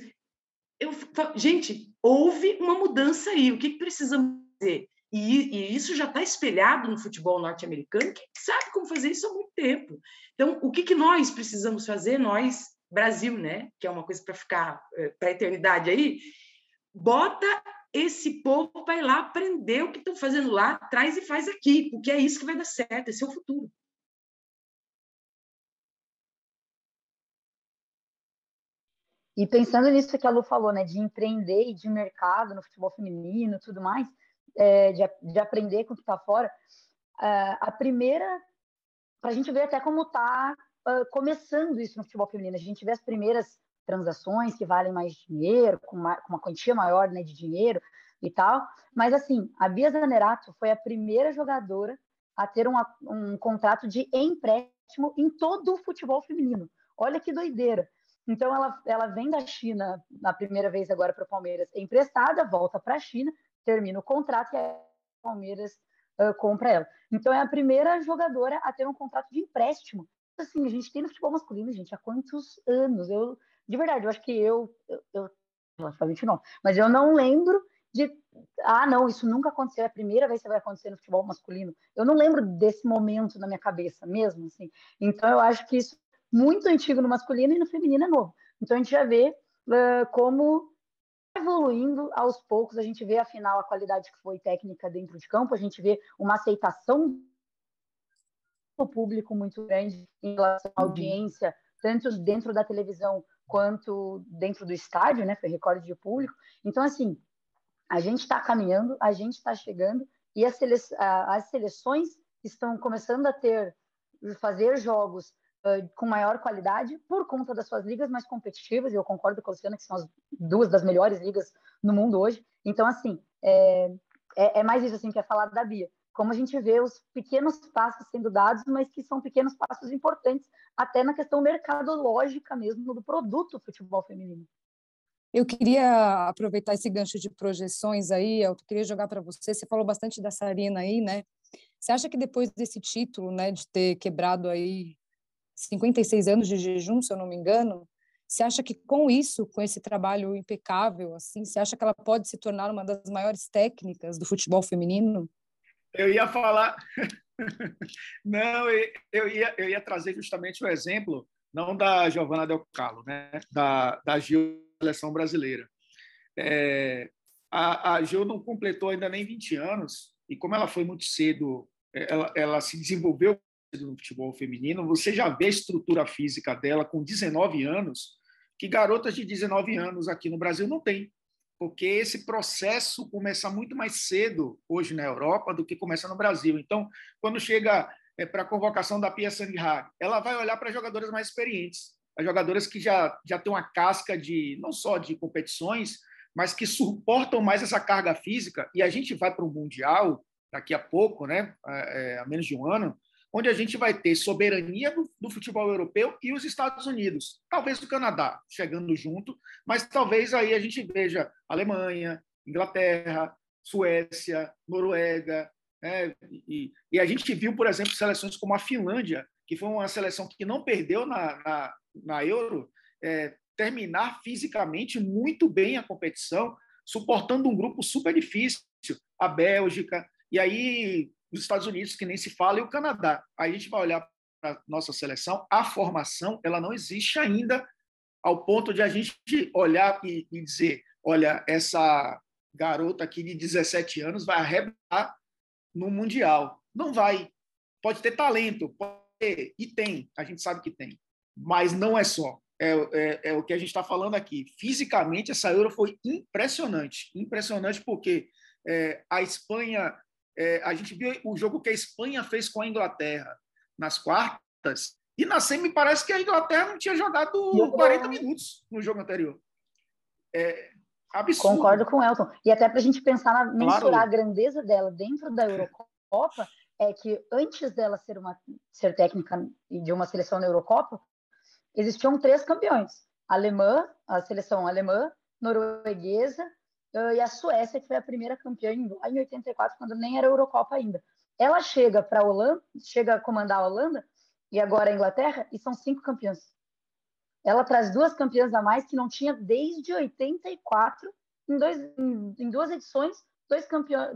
Speaker 3: Eu, gente, houve uma mudança aí, o que, que precisamos fazer? E, e, isso já está espelhado no futebol norte-americano, que sabe como fazer isso há muito tempo. Então, o que, que nós precisamos fazer, nós, Brasil, né? Que é uma coisa para ficar eh, para a eternidade aí. Bota esse povo para ir lá aprender o que estão fazendo lá, traz e faz aqui, porque é isso que vai dar certo, esse é o futuro.
Speaker 5: E pensando nisso que a Lu falou, né, de empreender e de mercado no futebol feminino e tudo mais, é, de, de aprender com o que está fora, uh, a primeira, para a gente ver até como está uh, começando isso no futebol feminino. A gente vê as primeiras transações que valem mais dinheiro, com uma, com uma quantia maior né, de dinheiro e tal. Mas, assim, a Bia Zanerato foi a primeira jogadora a ter um, um contrato de empréstimo em todo o futebol feminino. Olha que doideira. Então, ela, ela vem da China na primeira vez agora para o Palmeiras emprestada, volta para a China, termina o contrato e a Palmeiras uh, compra ela. Então, é a primeira jogadora a ter um contrato de empréstimo assim, a gente tem no futebol masculino, gente, há quantos anos? Eu, de verdade, eu acho que eu, eu, eu relativamente não, mas eu não lembro de, ah, não, isso nunca aconteceu, é a primeira vez que vai acontecer no futebol masculino. Eu não lembro desse momento na minha cabeça mesmo, assim. Então, eu acho que isso é muito antigo no masculino e no feminino é novo. Então, a gente já vê uh, como evoluindo aos poucos, a gente vê, afinal, a qualidade que foi técnica dentro de campo, a gente vê uma aceitação público muito grande em relação à uhum. audiência, tanto dentro da televisão quanto dentro do estádio, né? Foi recorde de público. Então, assim, a gente está caminhando, a gente está chegando e as, sele as seleções estão começando a ter fazer jogos uh, com maior qualidade por conta das suas ligas mais competitivas, e eu concordo com a Luciana que são as duas das melhores ligas no mundo hoje. Então, assim, é, é, é mais isso assim, que é falar da Bia. Como a gente vê os pequenos passos sendo dados, mas que são pequenos passos importantes, até na questão mercadológica mesmo do produto futebol feminino.
Speaker 2: Eu queria aproveitar esse gancho de projeções aí, eu queria jogar para você. Você falou bastante da Sarina aí, né? Você acha que depois desse título, né, de ter quebrado aí 56 anos de jejum, se eu não me engano, você acha que com isso, com esse trabalho impecável, assim, você acha que ela pode se tornar uma das maiores técnicas do futebol feminino?
Speaker 4: Eu ia falar, não, eu ia, eu ia trazer justamente o exemplo, não da Giovana Del Carlo, né, da, da Gil seleção brasileira. É, a, a Gil não completou ainda nem 20 anos, e como ela foi muito cedo, é, ela, ela se desenvolveu no futebol feminino, você já vê a estrutura física dela com 19 anos, que garotas de 19 anos aqui no Brasil não têm, porque esse processo começa muito mais cedo hoje na Europa do que começa no Brasil. Então, quando chega é, para a convocação da Pia Sanghag, ela vai olhar para jogadoras mais experientes, as jogadoras que já, já têm uma casca de não só de competições, mas que suportam mais essa carga física. E a gente vai para o Mundial daqui a pouco, né, é, é, a menos de um ano, onde a gente vai ter soberania do, do, futebol europeu e os Estados Unidos, talvez o Canadá chegando junto, mas talvez aí a gente veja Alemanha, Inglaterra, Suécia, Noruega, né? e, e, a gente viu, por exemplo, seleções como a Finlândia, que foi uma seleção que não perdeu na, na, na Euro, é, terminar fisicamente muito bem a competição, suportando um grupo super difícil, a Bélgica, e aí os Estados Unidos, que nem se fala, e o Canadá. Aí a gente vai olhar para nossa seleção, a formação ela não existe ainda ao ponto de a gente olhar e, e dizer, olha, essa garota aqui de 17 anos vai arrebentar no Mundial. Não vai. Pode ter talento, pode ter, e tem, a gente sabe que tem mas não é só. É, é, é o que a gente está falando aqui. Fisicamente, essa Euro foi impressionante. Impressionante porque é, a Espanha, é, a gente viu o jogo que a Espanha fez com a Inglaterra nas quartas, e na semi parece que a Inglaterra não tinha jogado 40 minutos no jogo anterior. É absurdo.
Speaker 5: Concordo com o Elton. E até para a gente pensar na mensurar claro. a grandeza dela dentro da Eurocopa, é que antes dela ser uma ser técnica de uma seleção na Eurocopa, existiam três campeões: a alemã, a seleção alemã, norueguesa e a Suécia, que foi a primeira campeã em, em 84, quando nem era Eurocopa ainda. Ela chega para a Holanda, chega a comandar a Holanda e agora a Inglaterra, e são cinco campeãs. Ela traz duas campeãs a mais que não tinha desde 84, em, dois, em, em duas edições, dois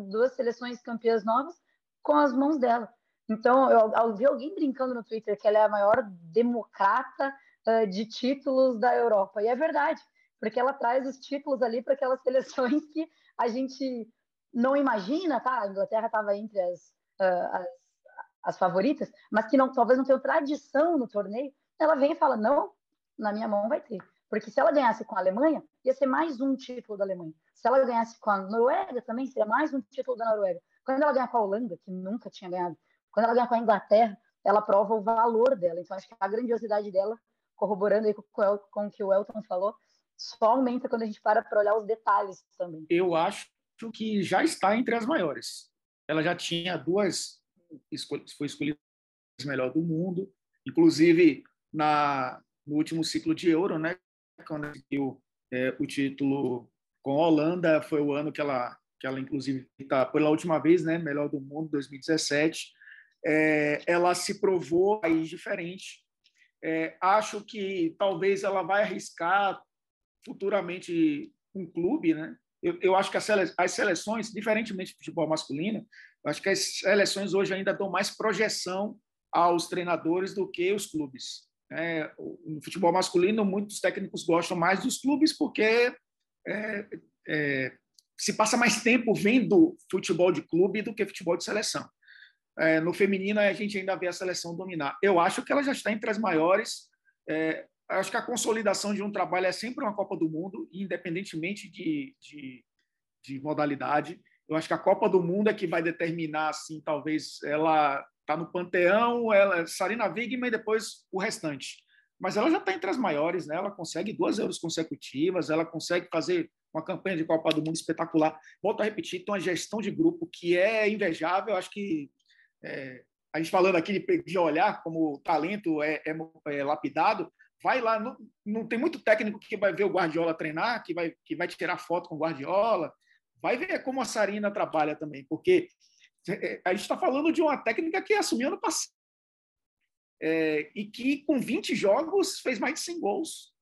Speaker 5: duas seleções campeãs novas com as mãos dela. Então, eu, eu vi alguém brincando no Twitter que ela é a maior democrata uh, de títulos da Europa. E é verdade, porque ela traz os títulos ali para aquelas seleções que a gente não imagina, tá? A Inglaterra estava entre as, uh, as, as, favoritas, mas que não, talvez não tenha tradição no torneio. Ela vem e fala: não, na minha mão vai ter. Porque se ela ganhasse com a Alemanha, ia ser mais um título da Alemanha. Se ela ganhasse com a Noruega, também seria mais um título da Noruega. Quando ela ganhar com a Holanda, que nunca tinha ganhado, quando ela ganha com a Inglaterra, ela prova o valor dela. Então, acho que a grandiosidade dela, corroborando aí com, com o que o Elton falou, só aumenta quando a gente para para olhar os detalhes também.
Speaker 4: Eu acho que já está entre as maiores. Ela já tinha duas, foi escolhida melhor do mundo, inclusive na no último ciclo de Euro, né, quando conseguiu é, o título com a Holanda, foi o ano que ela que ela inclusive está pela última vez, né, melhor do mundo, 2017 é, ela se provou aí diferente. É, acho que talvez ela vai arriscar futuramente um clube, né? Eu, eu acho que as, as seleções, diferentemente do futebol masculino, acho que as seleções hoje ainda dão mais projeção aos treinadores do que os clubes. É, no futebol masculino, muitos técnicos gostam mais dos clubes porque é, é, se passa mais tempo vendo futebol de clube do que futebol de seleção. É, no feminino, a gente ainda vê a seleção dominar. Eu acho que ela já está entre as maiores. É, acho que a consolidação de um trabalho é sempre uma Copa do Mundo, independentemente de, de, de, modalidade. Eu acho que a Copa do Mundo é que vai determinar, assim, talvez ela tá no panteão, ela Sarina Wigman e depois o restante. Mas ela já está entre as maiores, né? Ela consegue duas euros consecutivas, ela consegue fazer uma campanha de Copa do Mundo espetacular. Volto a repetir, tem uma gestão de grupo que é invejável. Acho que é, a gente falando aqui de, de olhar como o talento é, é, é, lapidado, vai lá, não, não tem muito técnico que vai ver o Guardiola treinar, que vai, que vai tirar foto com o Guardiola, vai ver como a Sarina trabalha também, porque é, a gente está falando de uma técnica que assumiu ano passado é, e que com 20 jogos fez mais de 100 gols.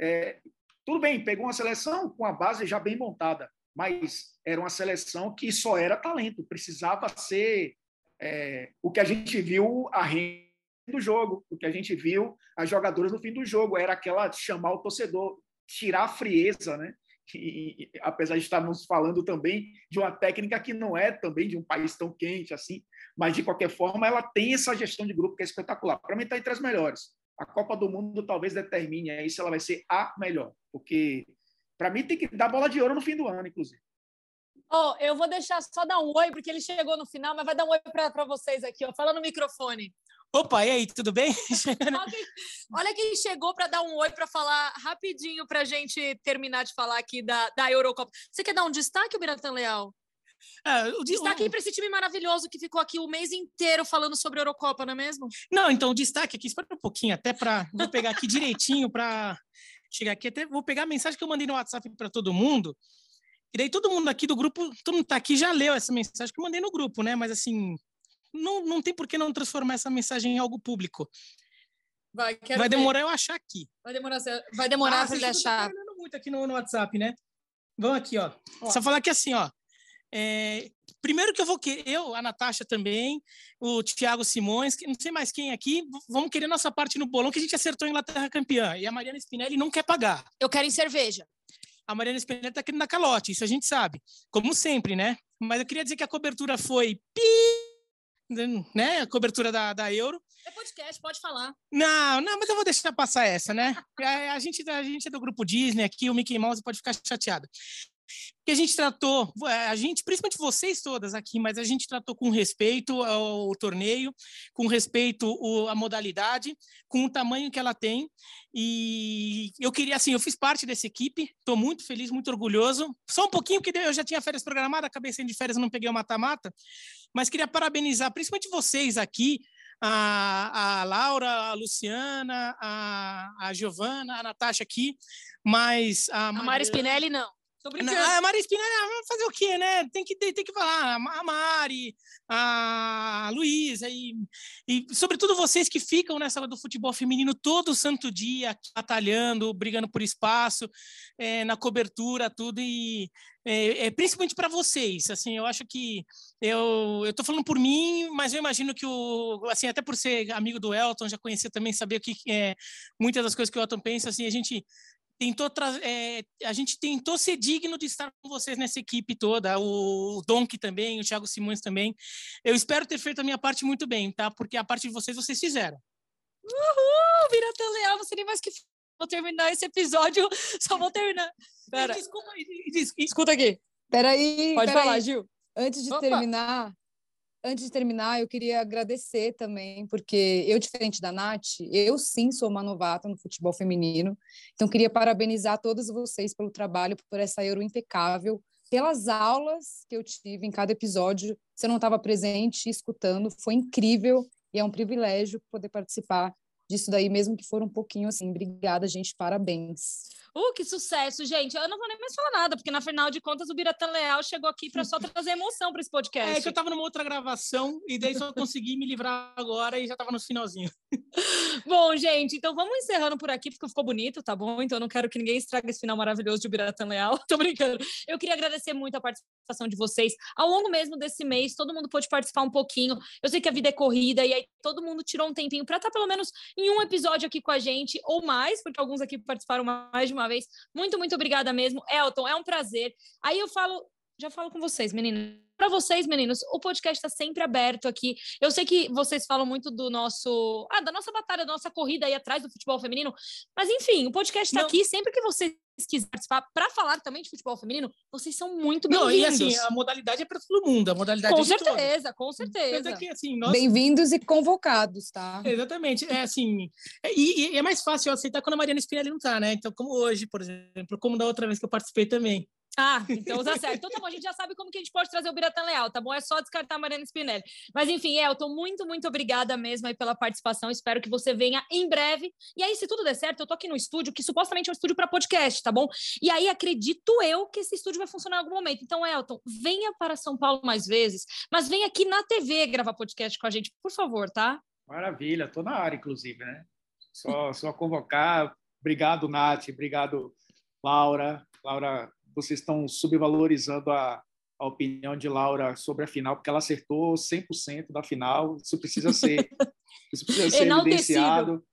Speaker 4: É, tudo bem, pegou uma seleção com a base já bem montada, mas era uma seleção que só era talento, precisava ser é, o que a gente viu a renda do jogo, o que a gente viu as jogadoras no fim do jogo, era aquela chamar o torcedor, tirar a frieza, né? E, apesar de estarmos falando também de uma técnica que não é também de um país tão quente assim, mas de qualquer forma ela tem essa gestão de grupo que é espetacular. Para mim está entre as melhores. A Copa do Mundo talvez determine aí se ela vai ser a melhor, porque para mim tem que dar bola de ouro no fim do ano, inclusive.
Speaker 1: Oh, eu vou deixar só dar um oi, porque ele chegou no final, mas vai dar um oi para vocês aqui. Ó. Fala no microfone.
Speaker 6: Opa, e aí, tudo bem?
Speaker 1: Olha quem chegou para dar um oi para falar rapidinho para a gente terminar de falar aqui da, da Eurocopa. Você quer dar um destaque, Biratan Leal? Ah, o destaque o... para esse time maravilhoso que ficou aqui o mês inteiro falando sobre a Eurocopa, não é mesmo?
Speaker 6: Não, então o destaque aqui, espera um pouquinho, até para. Vou pegar aqui direitinho para chegar aqui. Até vou pegar a mensagem que eu mandei no WhatsApp para todo mundo. E daí todo mundo aqui do grupo, todo mundo tá aqui já leu essa mensagem que eu mandei no grupo, né? Mas assim, não, não tem por que não transformar essa mensagem em algo público. Vai, vai demorar ver. eu achar aqui.
Speaker 1: Vai demorar, vai demorar ah, para ele achar.
Speaker 6: Tá muito aqui no, no, WhatsApp, né? Vamos aqui, ó. ó. Só falar aqui assim, ó. É, primeiro que eu vou querer, eu, a Natasha também, o Thiago Simões, não sei mais quem aqui, vamos querer nossa parte no bolão que a gente acertou a Inglaterra campeã. E a Mariana Spinelli não quer pagar.
Speaker 1: Eu quero em cerveja.
Speaker 6: A Mariana Spinelli tá querendo na calote, isso a gente sabe. Como sempre, né? Mas eu queria dizer que a cobertura foi pi né? A cobertura da, da Euro.
Speaker 1: É podcast, pode falar.
Speaker 6: Não, não, mas eu vou deixar passar essa, né? A, a, gente, a gente é do grupo Disney aqui, o Mickey Mouse pode ficar chateado que a gente tratou, é, a gente, principalmente vocês todas aqui, mas a gente tratou com respeito ao torneio, com respeito à modalidade, com o tamanho que ela tem. E eu queria, assim, eu fiz parte dessa equipe, estou muito feliz, muito orgulhoso. Só um pouquinho, que eu já tinha férias programadas, acabei sendo de férias, não peguei o mata-mata, mas queria parabenizar, principalmente vocês aqui, a, a Laura, a Luciana, a, a Giovana, a Natasha aqui, mas
Speaker 1: a, a Mari Spinelli não.
Speaker 6: Tô brincando. A Mari fazer o quê, né? Tem que, tem, que falar. A Mari, a Luísa e, e, sobretudo, vocês que ficam nessa do futebol feminino todo santo dia, batalhando, brigando por espaço, é, na cobertura, tudo. E é, é principalmente para vocês. Assim, eu acho que eu eu tô falando por mim, mas eu imagino que o assim até por ser amigo do Elton, já conhecer também, saber o que é muitas das coisas que o Elton pensa. Assim, a gente tentou é, a gente tentou ser digno de estar com vocês nessa equipe toda, o, Donk também, o Thiago Simões também. Eu espero ter feito a minha parte muito bem, tá? Porque a parte de vocês vocês fizeram.
Speaker 1: Uhul! Virata Leal, você nem mais que vou terminar esse episódio, só vou terminar. Pera. Desculpa, escuta aqui.
Speaker 2: Peraí.
Speaker 1: Pode
Speaker 2: pera
Speaker 1: falar,
Speaker 2: aí.
Speaker 1: Gil.
Speaker 2: Antes de Opa. terminar, antes de terminar, eu queria agradecer também, porque eu, diferente da Nath, eu sim sou uma novata no futebol feminino, então queria parabenizar todos vocês pelo trabalho, por essa Euro impecável, pelas aulas que eu tive em cada episódio, você não estava presente, escutando, foi incrível, e é um privilégio poder participar disso daí, mesmo que for um pouquinho assim. Obrigada, gente, parabéns.
Speaker 1: Uh, que sucesso, gente. Eu não vou nem mais falar nada, porque na final de contas o Biratã Leal chegou aqui para só trazer emoção para esse podcast.
Speaker 6: É que eu estava numa outra gravação e daí só consegui me livrar agora e já estava no finalzinho.
Speaker 1: bom, gente, então vamos encerrando por aqui, porque ficou bonito, tá bom? Então eu não quero que ninguém estrague esse final maravilhoso de Biratã Leal. Tô brincando. Eu queria agradecer muito a participação de vocês. Ao longo mesmo desse mês, todo mundo pôde participar um pouquinho. Eu sei que a vida é corrida e aí todo mundo tirou um tempinho para estar tá pelo menos em um episódio aqui com a gente, ou mais, porque alguns aqui participaram mais de uma vez. Muito, muito obrigada mesmo. Elton, é um prazer. Aí eu falo, já falo com vocês, meninos. Para vocês, meninos, o podcast está sempre aberto aqui. Eu sei que vocês falam muito do nosso. Ah, da nossa batalha, da nossa corrida aí atrás do futebol feminino. Mas, enfim, o podcast está aqui sempre que vocês quiserem participar para falar também de futebol feminino, vocês são muito
Speaker 6: Não, e
Speaker 1: bem-vindos.
Speaker 6: assim, a modalidade é para todo mundo, a modalidade
Speaker 1: Com
Speaker 6: é de todos.
Speaker 1: certeza, com certeza.
Speaker 6: é que, assim, nós...
Speaker 2: Bem-vindos e convocados, tá?
Speaker 6: Exatamente. É assim, é- e, e é mais fácil eu aceitar quando a Mariana Spinelli não tá, né? Então, como hoje, por exemplo, como da outra vez que eu participei também.
Speaker 1: Ah, então usa certo. Então tá bom, a gente já sabe como que a gente pode trazer o Biratan Leal, tá bom? É só descartar a Mariana Spinelli. Mas enfim, Elton, muito, muito obrigada mesmo aí pela participação. Espero que você venha em breve. E aí, se tudo der certo, eu tô aqui no estúdio, que supostamente é um estúdio para podcast, tá bom? E aí, acredito eu que esse estúdio vai funcionar em algum momento. Então, Elton, venha para São Paulo mais vezes, mas venha aqui na TV gravar podcast com a gente, por favor, tá?
Speaker 4: Maravilha, estou na área, inclusive, né? Só, só convocar. Obrigado, Nath. Obrigado, Laura. Laura, vocês estão subvalorizando a, a opinião de Laura sobre a final, porque ela acertou 100% da final. Isso precisa ser, isso precisa ser evidenciado.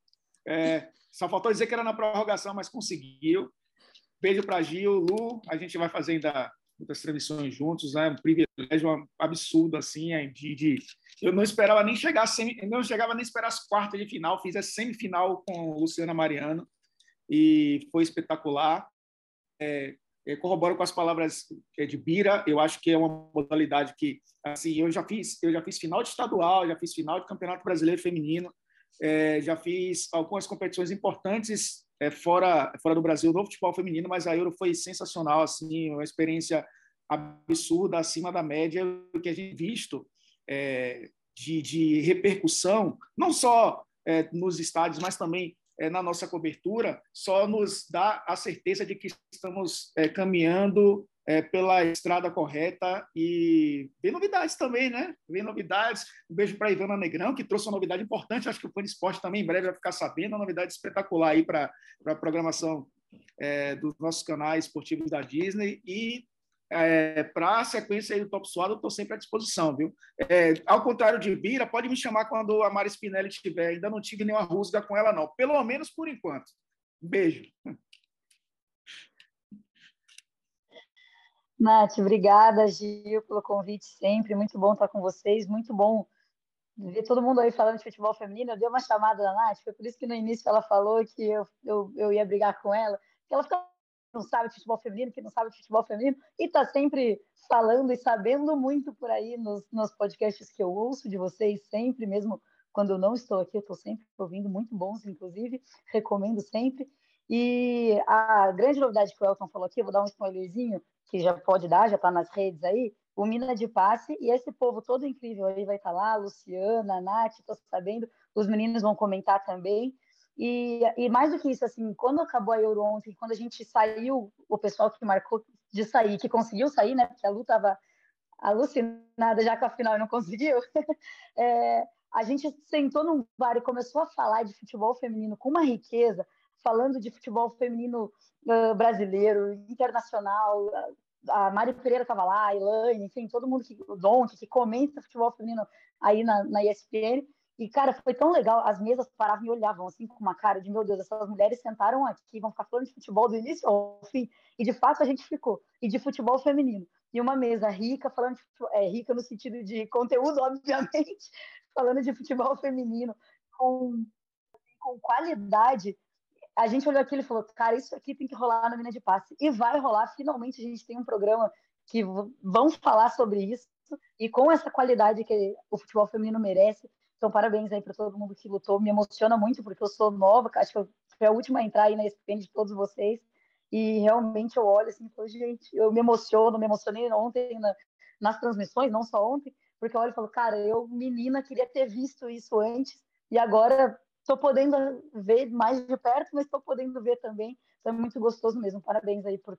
Speaker 4: É, só faltou dizer que era na prorrogação, mas conseguiu. Beijo para Gil, Lu. A gente vai fazer ainda muitas transmissões juntos, né? Um privilégio absurdo assim, é, de, de eu não esperava nem chegar a semi, eu não chegava nem esperar as quartas de final, fiz a semifinal com Luciana Mariano e foi espetacular. É, é, corroboro com as palavras é, de Bira, eu acho que é uma modalidade que assim, eu já fiz, eu já fiz final de estadual, já fiz final de Campeonato Brasileiro Feminino, é, já fiz algumas competições importantes é, fora fora do Brasil no futebol feminino, mas a Euro foi sensacional, assim, uma experiência absurda, acima da média. Do que a gente visto é, de, de, repercussão, não só é, nos estádios, mas também é, na nossa cobertura, só nos dá a certeza de que estamos é, caminhando é, pela estrada correta e vem novidades também, né? Vem novidades. Um beijo para Ivana Negrão, que trouxe uma novidade importante. Acho que o Pan Esporte também em breve vai ficar sabendo. Uma novidade espetacular aí para a programação é, dos nossos canais esportivos da Disney. E é, para a sequência aí do Top Suado, eu estou sempre à disposição, viu? É, ao contrário de Bira, pode me chamar quando a Mari Spinelli estiver. Ainda não tive nenhuma rusga com ela, não. Pelo menos por enquanto. Beijo.
Speaker 5: Nath, obrigada, Gil, pelo convite sempre. Muito bom estar com vocês. Muito bom ver todo mundo aí falando de futebol feminino. Eu dei uma chamada da Nath, foi por isso que no início ela falou que eu, eu, eu ia brigar com ela. Ela fica não sabe de futebol feminino, que não sabe de futebol feminino, e está sempre falando e sabendo muito por aí nos, nos podcasts que eu ouço de vocês, sempre, mesmo quando eu não estou aqui, eu estou sempre ouvindo, muito bons, inclusive, recomendo sempre. E a grande novidade que o Elton falou aqui, eu vou dar um spoilerzinho, que já pode dar, já está nas redes aí, o Mina de Passe, e esse povo todo incrível aí vai estar tá lá, Luciana, Nath, estou sabendo, os meninos vão comentar também, e, e, mais do que isso, assim, quando acabou a Euro ontem, quando a gente saiu, o pessoal que marcou de sair, que conseguiu sair, né? Porque a Lu estava alucinada já com a final e não conseguiu. é, a gente sentou num bar e começou a falar de futebol feminino com uma riqueza, falando de futebol feminino uh, brasileiro, internacional. A Mari Pereira estava lá, a Elaine, enfim, todo mundo que, o Don, que, comenta futebol feminino aí na, na ESPN. E, cara, foi tão legal, as mesas paravam e olhavam assim com uma cara de, meu Deus, essas mulheres sentaram aqui, vão ficar falando de futebol do início ao fim. E, de fato, a gente ficou. E de futebol feminino. E uma mesa rica, falando de é, rica no sentido de conteúdo, obviamente, falando de futebol feminino, com, com qualidade. A gente olhou aquilo e falou, cara, isso aqui tem que rolar na mina de passe. E vai rolar, finalmente a gente tem um programa que vão falar sobre isso, e com essa qualidade que o futebol feminino merece. Então, parabéns aí para todo mundo que lutou. Me emociona muito, porque eu sou nova, acho que eu fui a última a entrar aí na ESPN de todos vocês. E realmente eu olho assim falo, gente, eu me emociono, me emocionei ontem na, nas transmissões, não só ontem, porque eu olho e falo, cara, eu, menina, queria ter visto isso antes, e agora estou podendo ver mais de perto, mas estou podendo ver também. Então é muito gostoso mesmo. Parabéns aí por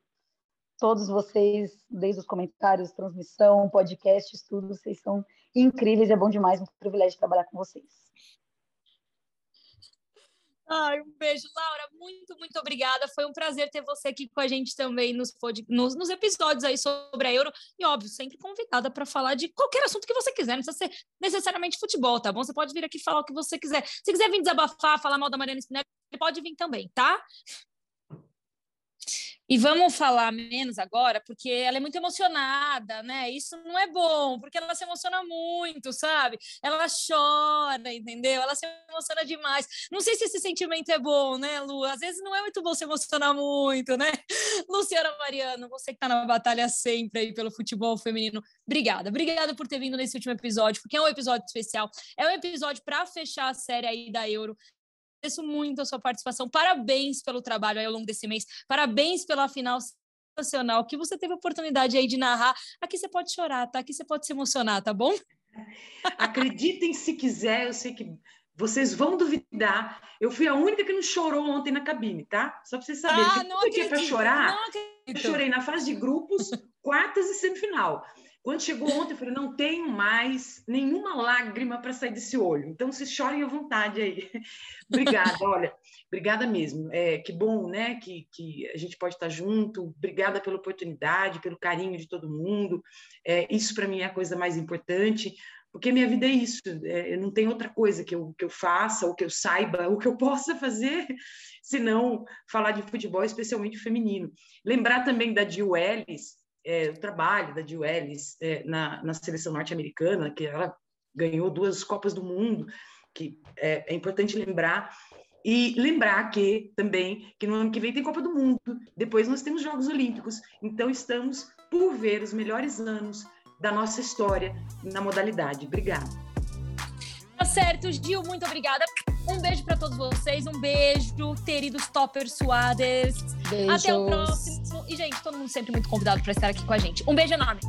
Speaker 5: todos vocês, desde os comentários, transmissão, podcasts, tudo, vocês são incríveis, é bom demais, um privilégio trabalhar com vocês.
Speaker 1: Ai, um beijo, Laura. Muito, muito obrigada. Foi um prazer ter você aqui com a gente também nos, nos, nos episódios aí sobre a Euro. E, óbvio, sempre convidada para falar de qualquer assunto que você quiser. Não precisa ser necessariamente futebol, tá bom? Você pode vir aqui falar o que você quiser. Se quiser vir desabafar, falar mal da Mariana Spinelli, pode vir também, tá? E vamos falar menos agora, porque ela é muito emocionada, né? Isso não é bom, porque ela se emociona muito, sabe? Ela chora, entendeu? Ela se emociona demais. Não sei se esse sentimento é bom, né, Lu? Às vezes não é muito bom se emocionar muito, né? Luciana Mariano, você que tá na batalha sempre aí pelo futebol feminino, obrigada. Obrigada por ter vindo nesse último episódio, porque é um episódio especial. É um episódio para fechar a série aí da Euro agradeço muito a sua participação. Parabéns pelo trabalho ao longo desse mês. Parabéns pela final sensacional que você teve a oportunidade aí de narrar. Aqui você pode chorar, tá? Aqui você pode se emocionar, tá bom?
Speaker 3: Acreditem se quiser, eu sei que vocês vão duvidar. Eu fui a única que não chorou ontem na cabine, tá? Só para vocês saberem. Ah, não acredito, para chorar. Eu chorei na fase de grupos, quartas e semifinal. Quando chegou ontem, eu falei: não tenho mais nenhuma lágrima para sair desse olho. Então, vocês chorem à vontade aí. obrigada, olha, obrigada mesmo. É, que bom, né, que, que a gente pode estar junto. Obrigada pela oportunidade, pelo carinho de todo mundo. É, isso, para mim, é a coisa mais importante, porque minha vida é isso. É, não tem outra coisa que eu, que eu faça, ou que eu saiba, ou que eu possa fazer, senão falar de futebol, especialmente feminino. Lembrar também da Jill Ellis é, o trabalho da Jill Ellis é, na, na seleção norte-americana, que ela ganhou duas Copas do Mundo, que é, é, importante lembrar. E lembrar que também que no ano que vem tem Copa do Mundo, depois nós temos Jogos Olímpicos, então estamos por ver os melhores anos da nossa história na modalidade. Obrigada.
Speaker 1: Tá certo, Gil, muito obrigada. Um beijo para todos vocês, um beijo, queridos toppers suadas. Até o próximo. E, gente, todo mundo sempre muito convidado para estar aqui com a gente. Um beijo enorme.